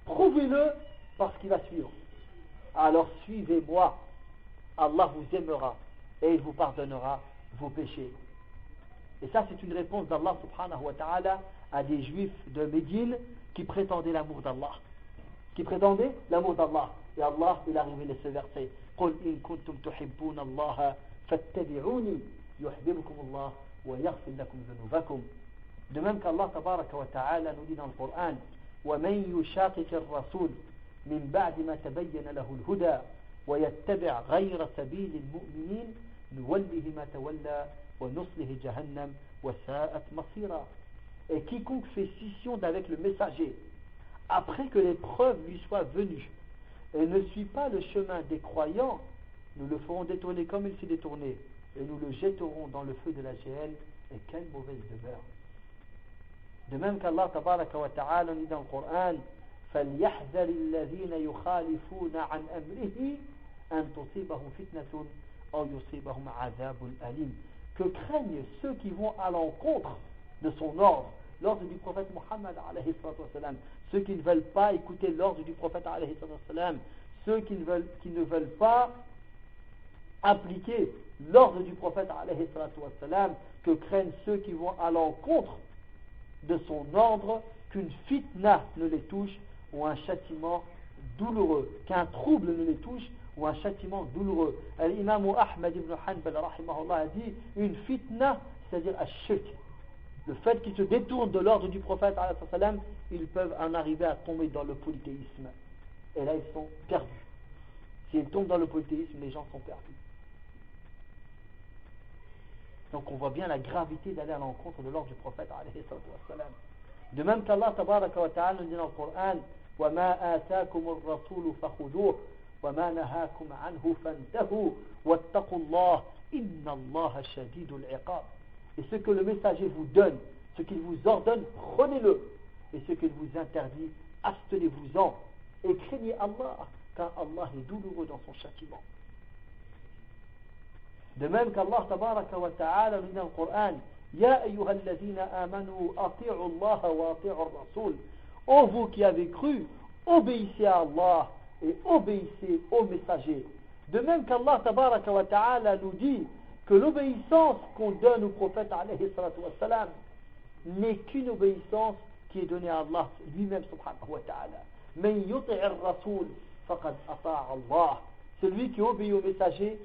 prouvez-le parce qu'il va suivre alors suivez-moi Allah vous aimera et il vous pardonnera vos péchés et ça c'est une réponse d'Allah subhanahu wa ta'ala à des juifs de Médine qui prétendaient l'amour d'Allah qui prétendaient l'amour d'Allah et Allah il a révélé ce verset قل إن كنتم تحبون الله فاتبعوني يحببكم الله ويغفر لكم ذنوبكم de même qu'Allah tabaraka wa ta'ala nous dit dans le Coran ومن يشاقق الرسول من بعد ما تبين له الهدى ويتبع غير سبيل المؤمنين نوله ما تولى ونصله جهنم وساءت مصيرا et quiconque fait scission d'avec le messager après que les preuves lui soient venues et ne suit pas le chemin des croyants, nous le ferons détourner comme il s'est détourné, et nous le jetterons dans le feu de la géhenne, et quelle mauvaise demeure. De même qu'Allah tabaraka wa ta'ala dit dans le Coran, فَلْيَحْذَرِ الَّذِينَ يُخَالِفُونَ عَنْ أَمْرِهِ أَن تُصِيبَهُمْ فِتْنَةٌ أَوْ يُصِيبَهُمْ عَذَابٌ أَلِيمٌ Que craignent ceux qui vont à l'encontre de son ordre, l'ordre du prophète Muhammad alayhi ceux qui ne veulent pas écouter l'ordre du prophète ceux qui ne veulent, qui ne veulent pas appliquer l'ordre du prophète que craignent ceux qui vont à l'encontre de son ordre qu'une fitna ne les touche ou un châtiment douloureux, qu'un trouble ne les touche ou un châtiment douloureux. L'imam Ahmad ibn Hanbal a dit une fitna, c'est-à-dire le fait qu'ils se détournent de l'ordre du prophète, ils peuvent en arriver à tomber dans le polythéisme. Et là, ils sont perdus. S'ils tombent dans le polythéisme, les gens sont perdus. Donc on voit bien la gravité d'aller à l'encontre de l'ordre du prophète. De même qu'Allah nous dit dans le Coran وما آتاكم الرسول فخذوه وما نهاكم عنه فانتهوا واتقوا الله إن الله شديد العقاب et ce que le messager vous donne, ce qu'il vous ordonne, prenez-le. Et ce qu'il vous interdit, abstenez-vous-en. Et craignez Allah, car Allah est douloureux dans son châtiment. De même qu'Allah tabaraka wa ta'ala nous dit dans le Coran, Ya ayyuhalladhina amanu ati'u Allah wa ati'u rasul. Ô vous qui avez cru, obéissez à Allah et obéissez au messager. De même qu'Allah ta'ala nous dit, que l'obéissance qu'on donne au prophète n'est qu'une obéissance qui est donnée à Allah lui-même subhanahu wa ta'ala. Celui qui obéit au messager,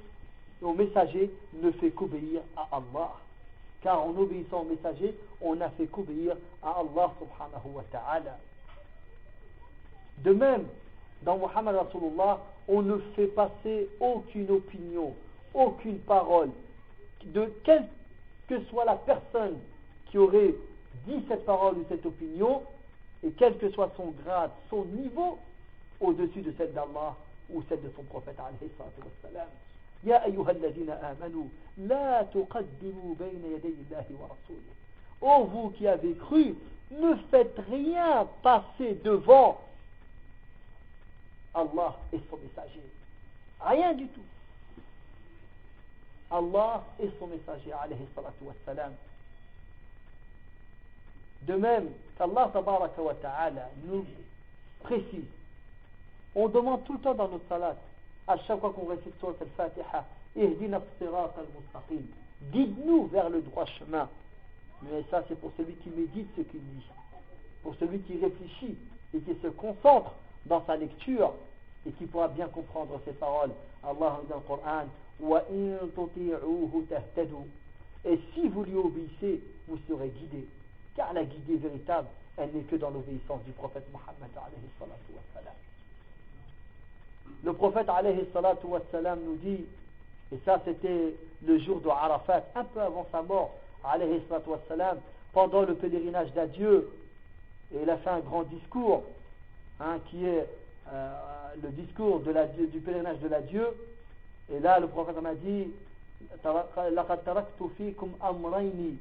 au messager ne fait qu'obéir à Allah. Car en obéissant au messager, on n'a fait qu'obéir à Allah subhanahu wa ta'ala. De même, dans Muhammad Rasulullah, on ne fait passer aucune opinion, aucune parole, de quelle que soit la personne qui aurait dit cette parole ou cette opinion, et quel que soit son grade, son niveau, au-dessus de celle d'Allah ou celle de son prophète يا أيها الذين آمنوا لا تقدموا بين يدي الله ورسوله Ô vous qui avez cru, ne faites rien passer devant Allah et son messager. Rien du tout. Allah et son messager, alayhi. De même qu'Allah tabaraka ta'ala nous précise, on demande tout le temps dans notre salat, à chaque fois qu'on récite sur al-Fatiha, Ihdina sirat al-mustaqim, guide-nous vers le droit chemin. Mais ça, c'est pour celui qui médite ce qu'il dit, pour celui qui réfléchit et qui se concentre dans sa lecture et qui pourra bien comprendre ces paroles. Allah dit dans le Coran وَإِن تُطِيعُوهُ تَهْتَدُوا Et si vous lui obéissez, vous serez guidés. Car la guidée véritable, elle n'est que dans l'obéissance du prophète Mohammed alayhi salatu wassalam. Le prophète alayhi salatu wassalam nous dit, et ça c'était le jour de Arafat, un peu avant sa mort, alayhi salatu wassalam, pendant le pèlerinage d'adieu, et il a fait un grand discours, hein, qui est euh, le discours de la, du pèlerinage de l'adieu, et là le prophète m'a dit, لقد تركت فيكم أمرين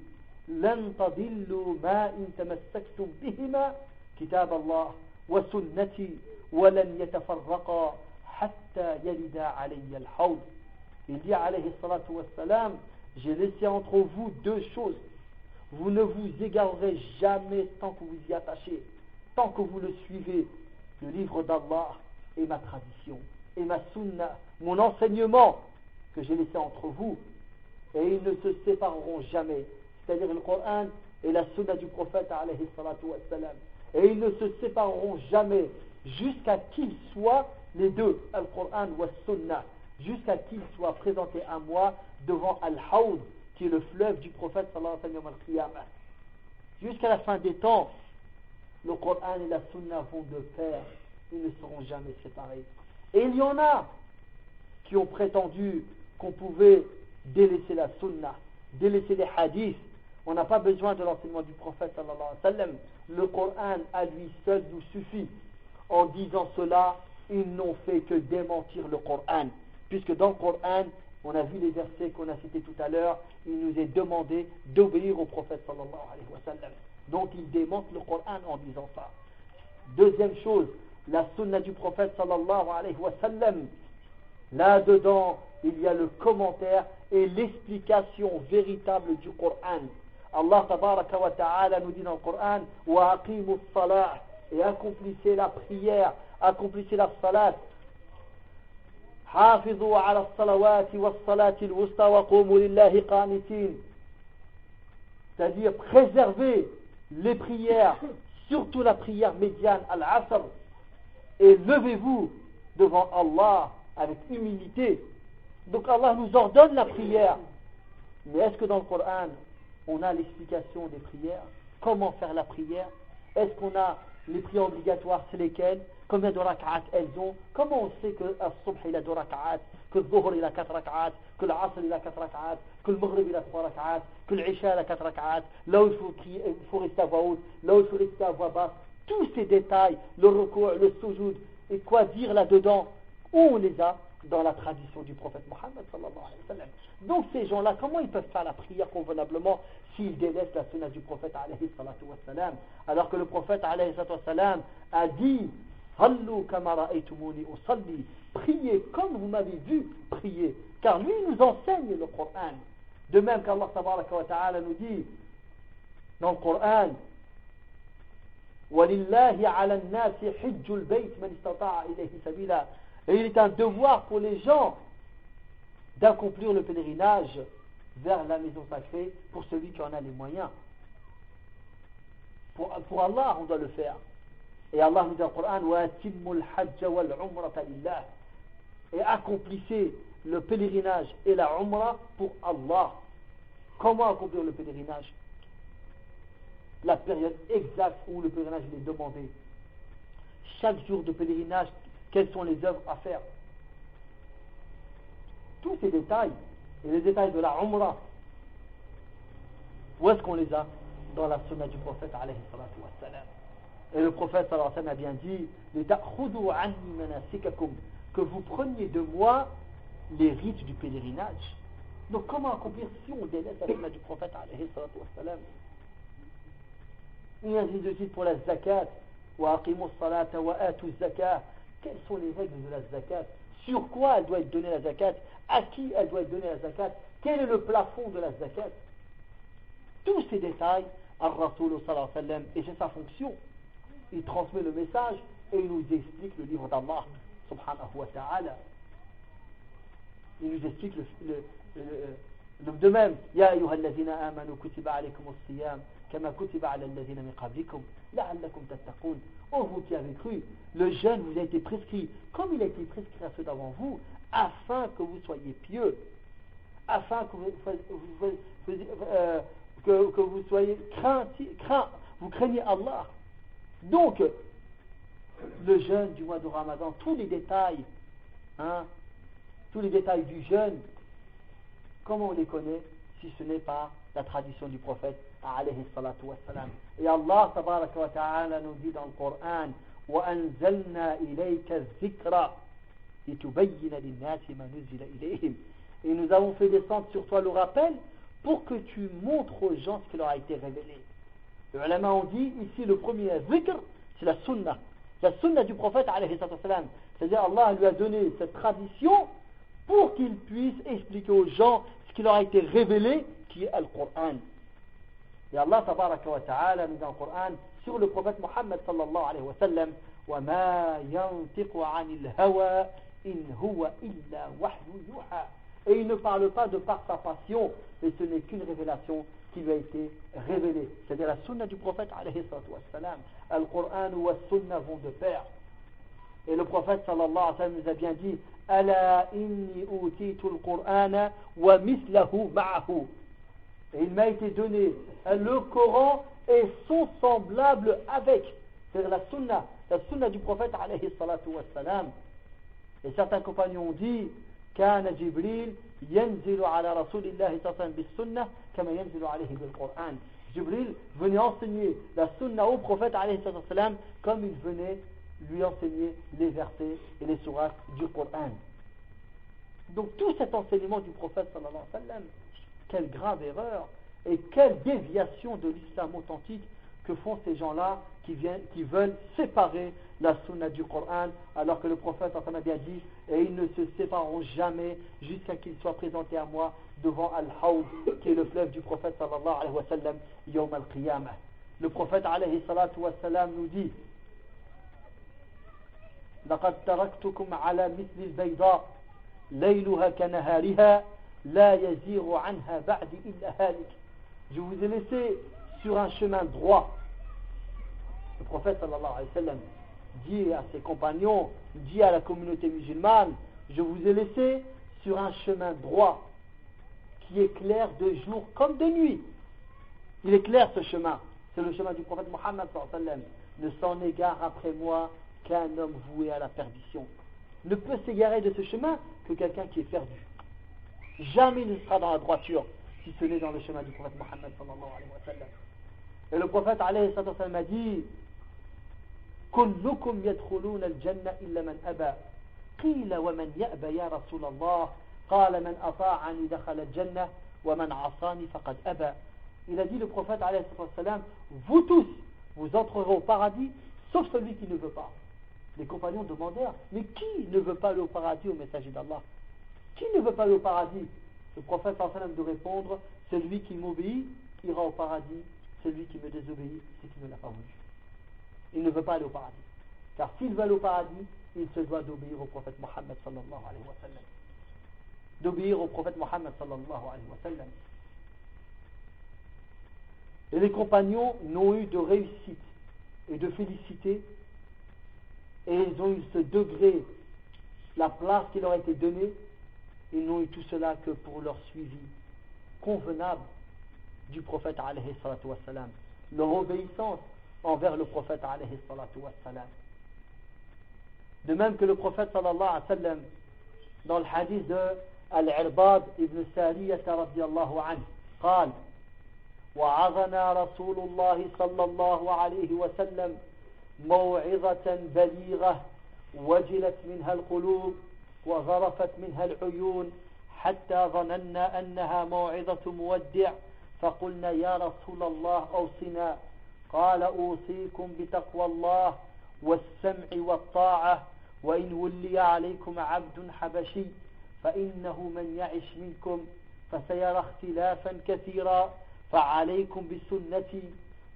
لن تضلوا ما إن تمسكتم بهما كتاب الله وسنتي ولن يتفرقا حتى يلد علي الحوض Il dit alayhi salatu wassalam, j'ai laissé entre vous deux choses. Vous ne vous égarerez jamais tant que vous y attachez, tant que vous le suivez, le livre d'Allah et ma tradition, et ma sunna, mon enseignement que j'ai laissé entre vous, et ils ne se sépareront jamais. C'est-à-dire le Coran et la sunna du prophète wassalam. Et ils ne se sépareront jamais jusqu'à qu'ils soient les deux, Al-Qur'an ou Al-Sunnah, jusqu'à qu'ils soient présentés à moi devant Al-Hawd, qui est le fleuve du prophète Jusqu'à la fin des temps, le Coran et la Sunna vont de pair, ils ne seront jamais séparés. Et il y en a qui ont prétendu qu'on pouvait délaisser la Sunna, délaisser les hadiths. On n'a pas besoin de l'enseignement du prophète sallallahu. Le Coran à lui seul nous suffit. En disant cela, ils n'ont fait que démentir le Coran. Puisque dans le Coran, on a vu les versets qu'on a cités tout à l'heure, il nous est demandé d'obéir au prophète sallallahu. Donc ils démentent le Coran en disant ça. Deuxième chose, la sunna du prophète sallallahu alayhi wa sallam. Là-dedans, il y a le commentaire et l'explication véritable du Coran. Allah tabaraka wa ta'ala nous dit dans le Coran wa aqimu salah et accomplissez la prière, accomplissez la salat. حافظوا على الصلوات والصلاة الوسطى وقوموا لله قانتين c'est-à-dire préserver les prières, surtout la prière médiane al-Asr, et levez-vous devant Allah avec humilité. Donc Allah nous ordonne la prière. Mais est-ce que dans le Coran, on a l'explication des prières? Comment faire la prière? Est-ce qu'on a les prières obligatoires, c'est lesquelles? Combien de rak'at elles ont? Comment on sait que le subh il a deux rak'at? Le asr il a quatre rak'at Que le maghrib il a trois rak'at Que le isha il a quatre rak'at Là où il faut, prier, il faut rester à voix haute Là où il faut rester à voix basse Tous ces détails, le recours, le sujoud Et quoi dire là-dedans? Où on les a? Dans la tradition du prophète Mohammed sallallahu alayhi wa sallam. Donc ces gens-là, comment ils peuvent faire la prière convenablement s'ils délaissent la sunna du prophète alayhi salatu wa sallam Alors que le prophète alayhi salatu wa sallam a dit Priez comme vous m'avez vu prier. Car lui nous enseigne le Coran. De même qu'Allah ta'ala nous dit dans le Coran et il est un devoir pour les gens d'accomplir le pèlerinage vers la maison sacrée pour celui qui en a les moyens. Pour Allah, on doit le faire. Et Allah nous dit dans le Coran Et accomplissez le pèlerinage et la umrah pour Allah. Comment accomplir le pèlerinage? La période exacte où le pèlerinage est demandé. Chaque jour de pèlerinage quelles sont les œuvres à faire? Tous ces détails, et les détails de la Umrah, où est-ce qu'on les a? Dans la sunna du prophète alayhi salatu. Et le prophète sallallahu a bien dit que vous preniez de moi les rites du pèlerinage. Donc comment accomplir si on délaisse la sunna du prophète alayhi salatu wassalam Et ainsi pour la zakat. Wa aqimu salata wa atu zakat. Quelles sont les règles de la zakat? Sur quoi elle doit être donnée la zakat? À qui elle doit être donnée la zakat? Quel est le plafond de la zakat? Tous ces détails, al sallallahu alayhi wa et c'est sa fonction. Il transmet le message et il nous explique le livre d'Allah subhanahu wa ta'ala. Il nous explique le, le, le, de même, Ya ayyuhallazina amanu kutiba alaykum as-siyam kama kutiba ala allazina min qablikum la'allakum tattaqun. Oh, vous qui avez cru, le jeûne vous a été prescrit, comme il a été prescrit à ceux d'avant vous, afin que vous soyez pieux, afin que vous, euh, que, vous soyez craint, craint, vous craignez Allah. Donc, le jeûne du mois de Ramadan, tous les détails, hein, tous les détails du jeûne, comment on les connaît si ce n'est pas la tradition du prophète alayhi salatu wassalam. Et Allah wa ta'ala nous dit dans le Coran وَأَنزَلْنَا إِلَيْكَ الذِّكْرَ لِتُبَيِّنَ لِلنَّاسِ مَا نُزِّلَ إِلَيْهِمْ Et nous avons fait descendre sur toi le rappel pour que tu montres aux gens ce qui leur a été révélé. Les ulama ont dit ici le premier zikr, c'est la sunna. La sunna du prophète alayhi salatu C'est-à-dire Allah lui a donné cette tradition pour qu'il puisse expliquer aux gens ce qui leur a été révélé, qui est le Coran. Et Allah tabaraka wa ta'ala nous dit dans le Coran sur le prophète Muhammad sallallahu alayhi wa sallam وَمَا يَنْتِقُ عَنِ الْهَوَى إِنْ هُوَ إِلَّا وَحْيُ يُوحَى Et il ne parle pas de par sa passion, mais ce n'est qu'une révélation qui lui a été révélée. C'est-à-dire la sunna du prophète alayhi wa sallam. Al-Qur'an ou al-sunna vont de pair. Et le prophète sallallahu alayhi wa sallam nous a bien dit Ala inni utitu al-Qur'ana wa mislahu ma'ahu. Et il m'a été donné le Coran et son semblable avec. C'est la sunna, la sunna du prophète alayhi salatu wassalam. Et certains compagnons ont dit كان جبريل ينزل على رسول الله صلى الله عليه وسلم بالسنة Jibril venait enseigner la sunna au prophète comme il venait lui enseigner les versets et les sourates du Coran. Donc tout cet enseignement du prophète sallallahu quelle grave erreur et quelle déviation de l'islam authentique que font ces gens-là qui, qui veulent séparer la sunna du Coran alors que le prophète a bien dit et ils ne se sépareront jamais jusqu'à qu'ils soient présentés à moi devant Al-Hawd qui est le fleuve du prophète sallallahu alayhi wa sallam yawm al-qiyamah le prophète alayhi salatu wa sallam nous dit لقد تركتكم على مثل البيضاء ليلها كنهارها لا يزيغ عنها بعد إلا هالك je vous ai laissé sur un chemin droit. Le prophète sallallahu alayhi wa dit à ses compagnons, dit à la communauté musulmane, je vous ai laissé sur un chemin droit qui est clair de jour comme de nuit. Il est clair ce chemin. C'est le chemin du prophète Mohammed. Ne s'en égare après moi qu'un homme voué à la perdition. Ne peut s'égarer de ce chemin que quelqu'un qui est perdu. Jamais il ne sera dans la droiture si ce n'est dans le chemin du prophète Mohammed sallallahu alayhi wa sallam. Et le prophète alayhi wa sallam a dit كلكم يدخلون الجنة إلا من أبى قيل ومن يأبى يا رسول الله قال من أطاعني دخل الجنة ومن عصاني فقد أبى Il a dit le prophète alayhi wa sallam Vous tous, vous entrerez au paradis sauf celui qui ne veut pas. Les compagnons demandèrent Mais qui ne veut pas aller au paradis au messager d'Allah Qui ne veut pas aller au paradis Le prophète sallam de répondre Celui qui m'obéit ira au paradis, celui qui me désobéit, c'est qui ne l'a pas voulu. Il ne veut pas aller au paradis. Car s'il veut aller au paradis, il se doit d'obéir au prophète Mohammed sallallahu alayhi wa sallam. D'obéir au prophète Mohammed sallallahu alayhi wa sallam. Et les compagnons n'ont eu de réussite et de félicité, et ils ont eu ce degré, la place qui leur a été donnée, ils n'ont eu tout cela que pour leur suivi convenable du prophète alayhi salatu wassalam, leur obéissance envers le prophète alayhi salatu wassalam. De même que le prophète sallallahu alayhi wa sallam, dans le hadith de Al-Irbad ibn Sariyah radiallahu anhu, قال وعظنا رسول الله صلى الله عليه وسلم موعظة بليغة وجلت منها القلوب وغرفت منها العيون حتى ظننا أنها موعظة مودع فقلنا يا رسول الله أوصنا. قال أوصيكم بتقوى الله والسمع والطاعة وإن ولي عليكم عبد حبشي فإنه من يعش منكم فسيرى اختلافا كثيرا. فعليكم بسنتي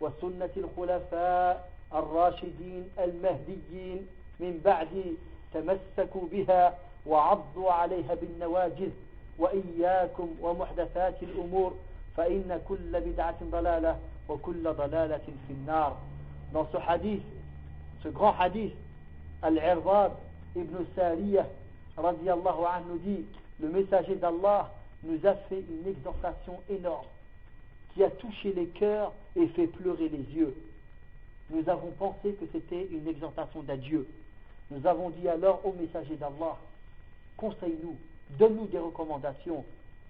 وسنة الخلفاء الراشدين المهديين من بعدي تمسكوا بها وعضوا عليها بالنواجذ وإياكم ومحدثات الأمور. فإن كل بدعة ضلالة وكل ضلالة في النار dans ce hadith ce grand hadith Al-Irbad ibn Sariyah radiallahu anhu, nous dit le messager d'Allah nous a fait une exhortation énorme qui a touché les cœurs et fait pleurer les yeux. Nous avons pensé que c'était une exhortation d'adieu. Nous avons dit alors au messager d'Allah, conseille-nous, donne-nous des recommandations.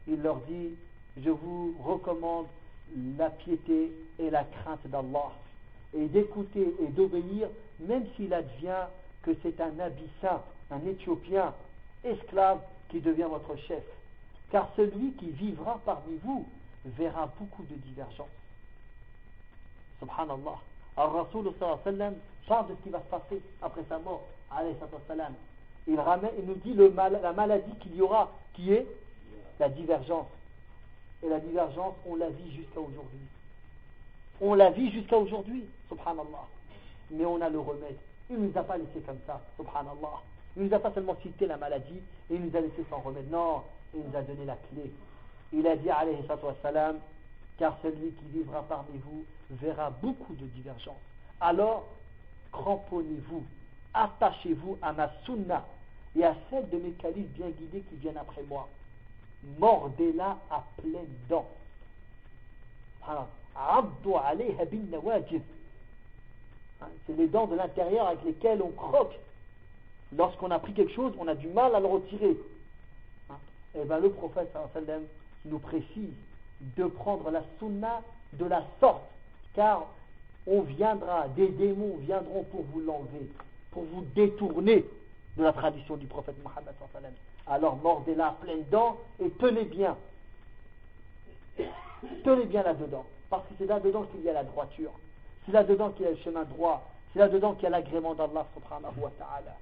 Il leur dit, je vous recommande la piété et la crainte d'Allah, et d'écouter et d'obéir, même s'il advient que c'est un abyssin, un Éthiopien, esclave, qui devient votre chef. Car celui qui vivra parmi vous verra beaucoup de divergences. Subhanallah. Alors Rasul parle de ce qui va se passer après sa mort. Il, ramène, il nous dit la maladie qu'il y aura, qui est la divergence. Et la divergence, on la vit jusqu'à aujourd'hui. On la vit jusqu'à aujourd'hui, subhanallah. Mais on a le remède. Il ne nous a pas laissé comme ça, subhanallah. Il ne nous a pas seulement cité la maladie et il nous a laissé sans remède. Non, il nous a donné la clé. Il a dit, alayhi salam, car celui qui vivra parmi vous verra beaucoup de divergences. Alors, cramponnez-vous, attachez-vous à ma sunna et à celle de mes califs bien guidés qui viennent après moi. Mordez-la à pleines dents. Hein, c'est les dents de l'intérieur avec lesquelles on croque. Lorsqu'on a pris quelque chose, on a du mal à le retirer. Et hein, eh bien le prophète nous précise de prendre la sunna de la sorte, car on viendra, des démons viendront pour vous l'enlever, pour vous détourner de la tradition du prophète Mohammed. Alors mordez-la à pleines dents et tenez bien. Tenez bien là-dedans. Parce que c'est là-dedans qu'il y a la droiture. C'est là-dedans qu'il y a le chemin droit. C'est là-dedans qu'il y a l'agrément d'Allah subhanahu wa ta'ala.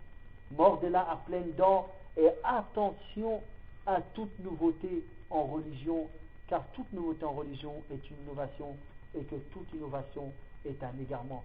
Mordez-la à pleines dents et attention à toute nouveauté en religion, car toute nouveauté en religion est une innovation et que toute innovation est un égarement.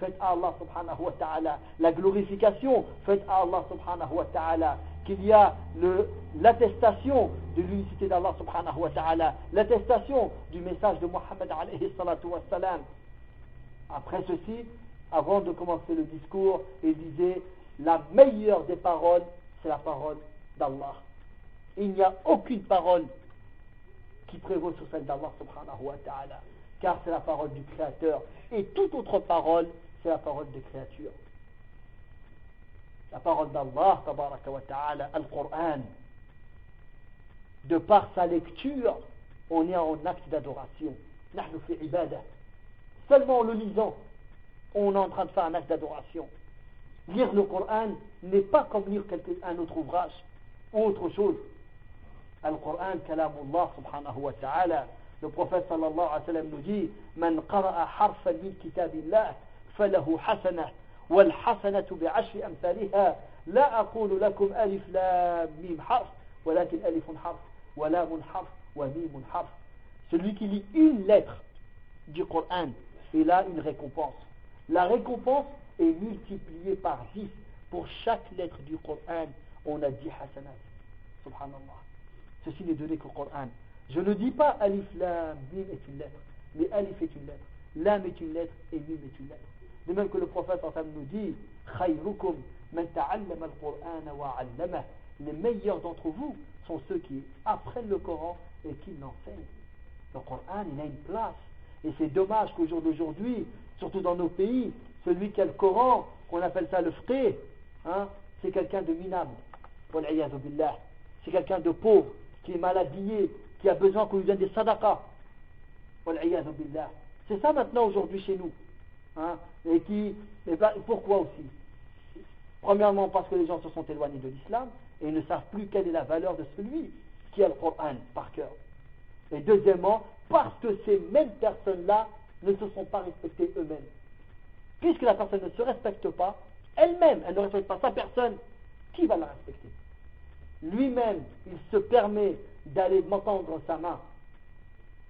fait à Allah subhanahu wa ta'ala, la glorification faite à Allah subhanahu wa ta'ala, qu'il y a l'attestation de l'unicité d'Allah subhanahu wa ta'ala, l'attestation du message de Muhammad alayhi wa salam. Après ceci, avant de commencer le discours, il disait la meilleure des paroles, c'est la parole d'Allah. Il n'y a aucune parole qui prévaut sur celle d'Allah subhanahu wa ta'ala, car c'est la parole du Créateur. Et toute autre parole, c'est la parole des créatures. La parole d'Allah, tabaraka wa ta'ala, Al-Qur'an. De par sa lecture, on est en acte d'adoration. Seulement en le lisant, on est en train de faire un acte d'adoration. Lire le Coran n'est pas comme lire un autre ouvrage ou autre chose. Al-Qur'an, kalamullah subhanahu wa ta'ala. Le prophète sallallahu alayhi wa sallam nous dit Man qara'a harfan min kitabillah فله حسنة والحسنة بعشر أمثالها لا أقول لكم ألف لام ميم حرف ولكن ألف حرف ولام حرف وميم حرف celui qui lit une lettre du Coran il a une récompense la récompense est multipliée par 10 pour chaque lettre du Coran on a 10 hasanat subhanallah ceci n'est donné qu'au Coran je ne dis pas alif lam mim est une lettre mais alif est une lettre lam est une lettre et mim est une lettre De même que le prophète en nous dit Les meilleurs d'entre vous sont ceux qui apprennent le Coran et qui l'enseignent. Le Coran, il a une place. Et c'est dommage qu'au jour d'aujourd'hui, surtout dans nos pays, celui qui a le Coran, qu'on appelle ça le fqih, hein, c'est quelqu'un de minable. C'est quelqu'un de pauvre, qui est mal habillé, qui a besoin qu'on lui donne des sadaqas. C'est ça maintenant aujourd'hui chez nous. Hein, et qui, pourquoi aussi? Premièrement, parce que les gens se sont éloignés de l'islam et ne savent plus quelle est la valeur de celui qui a le Coran par cœur. Et deuxièmement, parce que ces mêmes personnes-là ne se sont pas respectées eux-mêmes. Puisque la personne ne se respecte pas, elle-même, elle ne respecte pas sa personne, qui va la respecter? Lui-même, il se permet d'aller m'entendre sa main,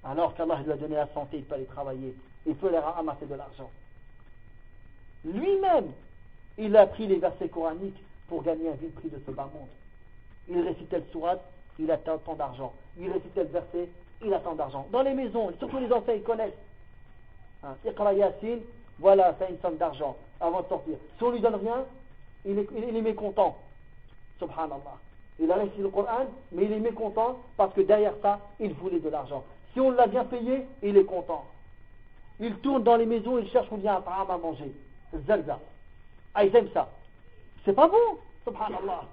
alors qu'Allah lui a donné la santé, il peut aller travailler, il peut aller ramasser de l'argent. Lui-même, il a pris les versets coraniques pour gagner un vil prix de ce bas monde. Il récitait le surat, il a tant d'argent. Il récitait le verset, il a tant d'argent. Dans les maisons, surtout les enfants, ils connaissent. Hein, voilà, c'est une somme d'argent avant de sortir. Si on lui donne rien, il est, mécontent. Subhanallah. Il a réussi le Coran, mais il est mécontent parce que derrière ça, il voulait de l'argent. Si on l'a bien payé, il est content. Il tourne dans les maisons, il cherche a un à manger. Zalza. Ah, ils aiment ça. C'est pas bon, subhanallah.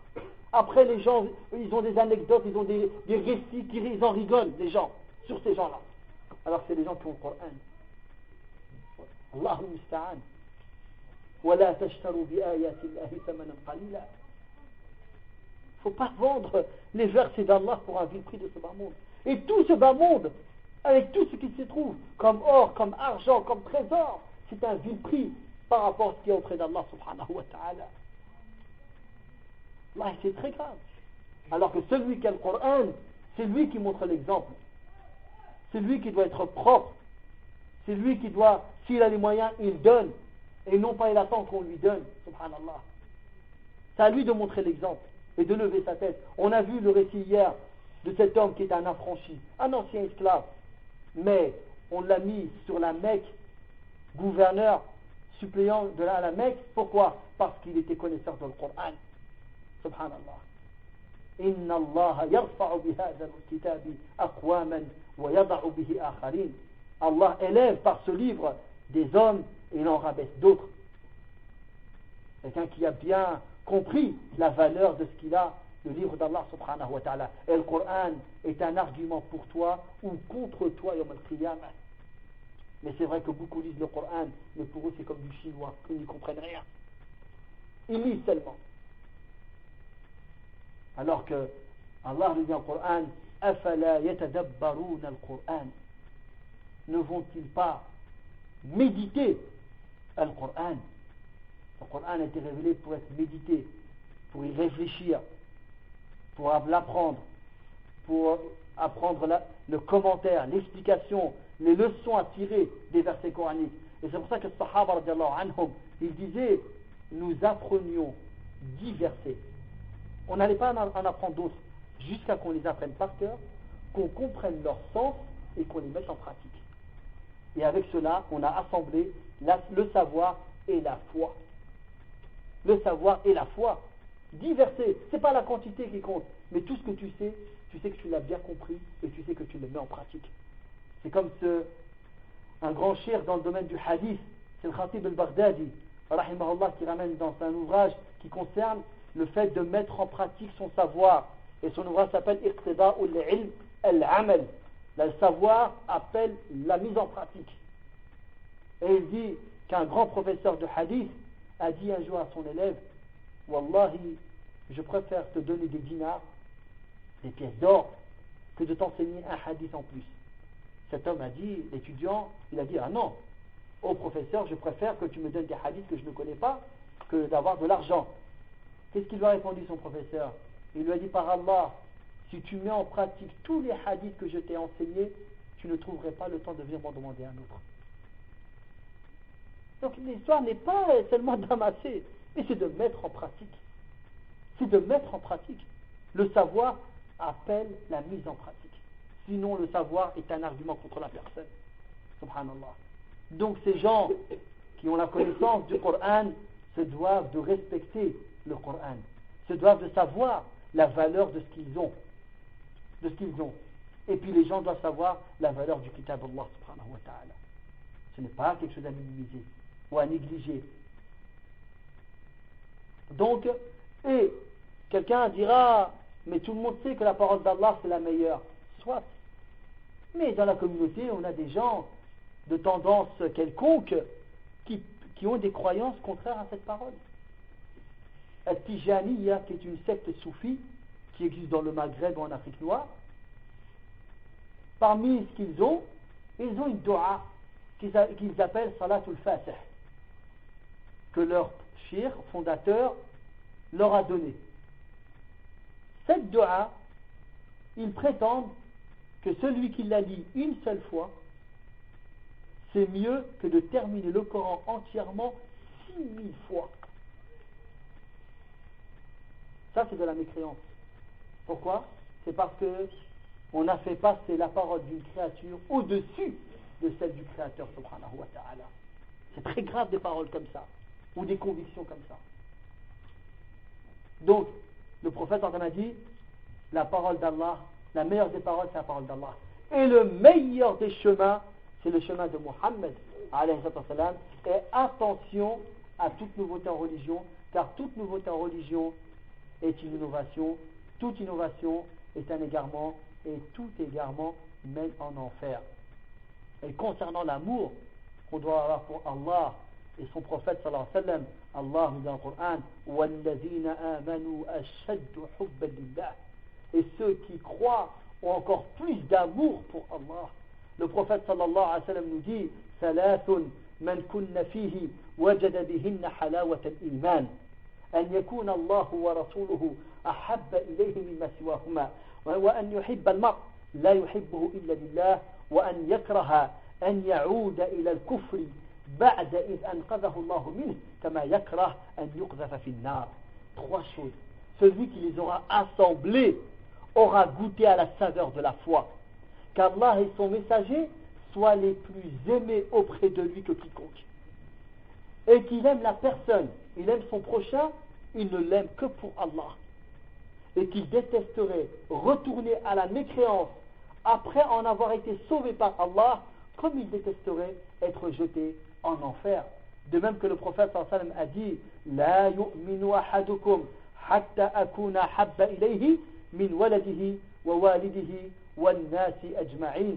Après, les gens, ils ont des anecdotes, ils ont des, récits, qui, ils en rigolent, les gens, sur ces gens-là. Alors c'est les gens qui ont le Coran. Allah musta'an. ولا تشتروا بآيات الله ثمنا قليلا faut pas vendre les versets d'Allah pour un vil prix de ce bas monde. Et tout ce bas monde, avec tout ce qui se trouve, comme or, comme argent, comme trésor, c'est un vil prix par rapport à ce qui est auprès d'Allah subhanahu wa ta'ala. Là, c'est très grave. Alors que celui qui a le Coran, c'est lui qui montre l'exemple. C'est lui qui doit être propre. C'est lui qui doit, s'il a les moyens, il donne. Et non pas il attend qu'on lui donne. Subhanallah. C'est à lui de montrer l'exemple et de lever sa tête. On a vu le récit hier de cet homme qui est un affranchi, un ancien esclave. Mais on l'a mis sur la Mecque, gouverneur suppléant de la, la Mecque. Pourquoi Parce qu'il était connaisseur du Coran. Subhanallah. إن الله يرفع بهذا الكتاب أقواما ويضع به آخرين Allah élève par ce livre des hommes et il en rabaisse d'autres. Quelqu'un qui a bien compris la valeur de ce qu'il a, le livre d'Allah subhanahu wa ta'ala. Et le Coran est un argument pour toi ou contre toi, Yom al Mais c'est vrai que beaucoup lisent le Coran, mais pour eux c'est comme du chinois, ils n'y comprennent rien. Ils lisent seulement. Alors que Allah dit en Coran, ne vont-ils pas méditer le Coran? Le Coran a été révélé pour être médité, pour y réfléchir, pour l'apprendre, pour apprendre le commentaire, l'explication, les leçons à tirer des versets coraniques. Et c'est pour ça que Sahaba, anhum, il disait, nous apprenions dix versets on n'allait pas en apprendre d'autres jusqu'à qu'on les apprenne par cœur, qu'on comprenne leur sens et qu'on les mette en pratique. Et avec cela, on a assemblé le savoir et la foi. Le savoir et la foi. Diversé, ce n'est pas la quantité qui compte, mais tout ce que tu sais, tu sais que tu l'as bien compris et tu sais que tu le mets en pratique. C'est comme ce, un grand cher dans le domaine du hadith, c'est le Khatib al-Baghdadi, qui ramène dans un ouvrage qui concerne le fait de mettre en pratique son savoir. Et son ouvrage s'appelle Iqtida ul-ilm al-amal. Le savoir appelle la mise en pratique. Et il dit qu'un grand professeur de hadith a dit un jour à son élève Wallahi, je préfère te donner des dinars, des pièces d'or, que de t'enseigner un hadith en plus. Cet homme a dit, l'étudiant, il a dit Ah non, au professeur, je préfère que tu me donnes des hadiths que je ne connais pas que d'avoir de l'argent. Qu'est-ce qu'il lui a répondu son professeur? Il lui a dit par Allah, si tu mets en pratique tous les hadiths que je t'ai enseignés, tu ne trouverais pas le temps de venir m'en demander un autre. Donc l'histoire n'est pas seulement d'amasser, mais c'est de mettre en pratique. C'est de mettre en pratique. Le savoir appelle la mise en pratique. Sinon, le savoir est un argument contre la personne. Subhanallah. Donc ces gens qui ont la connaissance du Coran se doivent de respecter le Coran, se doivent de savoir la valeur de ce qu'ils ont. Et puis les gens doivent savoir la valeur du kitab Allah subhanahu wa ta'ala. Ce n'est pas quelque chose à minimiser ou à négliger. Donc, et quelqu'un dira, mais tout le monde sait que la parole d'Allah c'est la meilleure. Soit. Mais dans la communauté, on a des gens de tendance quelconque qui, qui ont des croyances contraires à cette parole. Al-Tijaniya, qui est une secte soufie qui existe dans le Maghreb ou en Afrique noire, parmi ce qu'ils ont, ils ont une dua qu'ils appellent Salatul Fatih, que leur shir, fondateur, leur a donné. Cette dua, ils prétendent que celui qui la lit une seule fois, c'est mieux que de terminer le Coran entièrement six mille fois. Ça, c'est de la mécréance. Pourquoi? C'est parce que on a fait passer la parole d'une créature au-dessus de celle du Créateur, subhanahu wa ta'ala. C'est très grave des paroles comme ça, ou des convictions comme ça. Donc, le prophète en a dit, la parole d'Allah, la meilleure des paroles, c'est la parole d'Allah. Et le meilleur des chemins, c'est le chemin de Muhammad, et attention à toute nouveauté en religion, car toute nouveauté en religion est une innovation, toute innovation est un égarement, et tout égarement mène en enfer. Et concernant l'amour qu'on doit avoir pour Allah et son prophète sallallahu alayhi wa sallam, Allah nous dit dans le Coran وَالَّذِينَ آمَنُوا أَشَدُّ حُبًّا لِلَّهِ Et ceux qui croient ont encore plus d'amour pour Allah. Le prophète sallallahu alayhi wa sallam nous dit ثلاث من كن فيه وجد بهن حلاوة الإيمان أن يكون الله ورسوله أحب إليه مما سواهما وأن يحب المرء لا يحبه إلا لله وأن يكره أن يعود إلى الكفر بعد إذ أنقذه الله منه كما يكره أن يقذف في النار trois choses. Celui qui les aura assemblés aura goûté à la saveur de la foi. qu'Allah et son messager soient les plus aimés auprès de lui que quiconque. Et qu'il aime la personne il aime son prochain il ne l'aime que pour Allah. Et qu'il détesterait retourner à la mécréance après en avoir été sauvé par Allah, comme il détesterait être jeté en enfer. De même que le prophète sallam a dit La yu'minu ahadukum hatta akuna habba ilayhi min waladihi wa walidihi wa nasi ajma'in.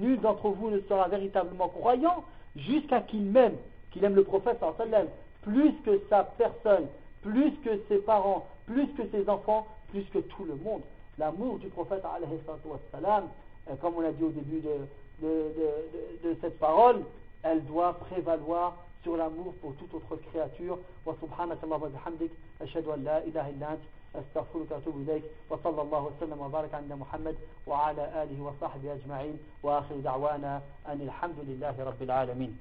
Nul d'entre vous ne sera véritablement croyant jusqu'à qu'il m'aime, qu'il aime le prophète sallam plus que sa personne, plus que ses parents, plus que ses enfants, plus que tout le monde l'amour du prophète wassalam, euh, comme on l'a dit au début de, de, de, de, cette parole, elle doit prévaloir sur l'amour pour toute autre créature. Wa subhanaka wa bihamdik, ashhadu an la ilaha illa أستغفرك وأتوب إليك وصلى الله وسلم وبارك على محمد وعلى آله وصحبه أجمعين وآخر دعوانا أن الحمد لله رب العالمين.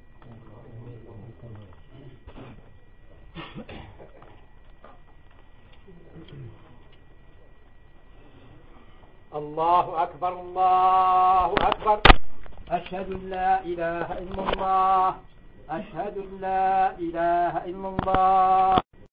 الله أكبر الله أكبر. أشهد أن لا إله إلا الله. أشهد أن لا إله إلا الله.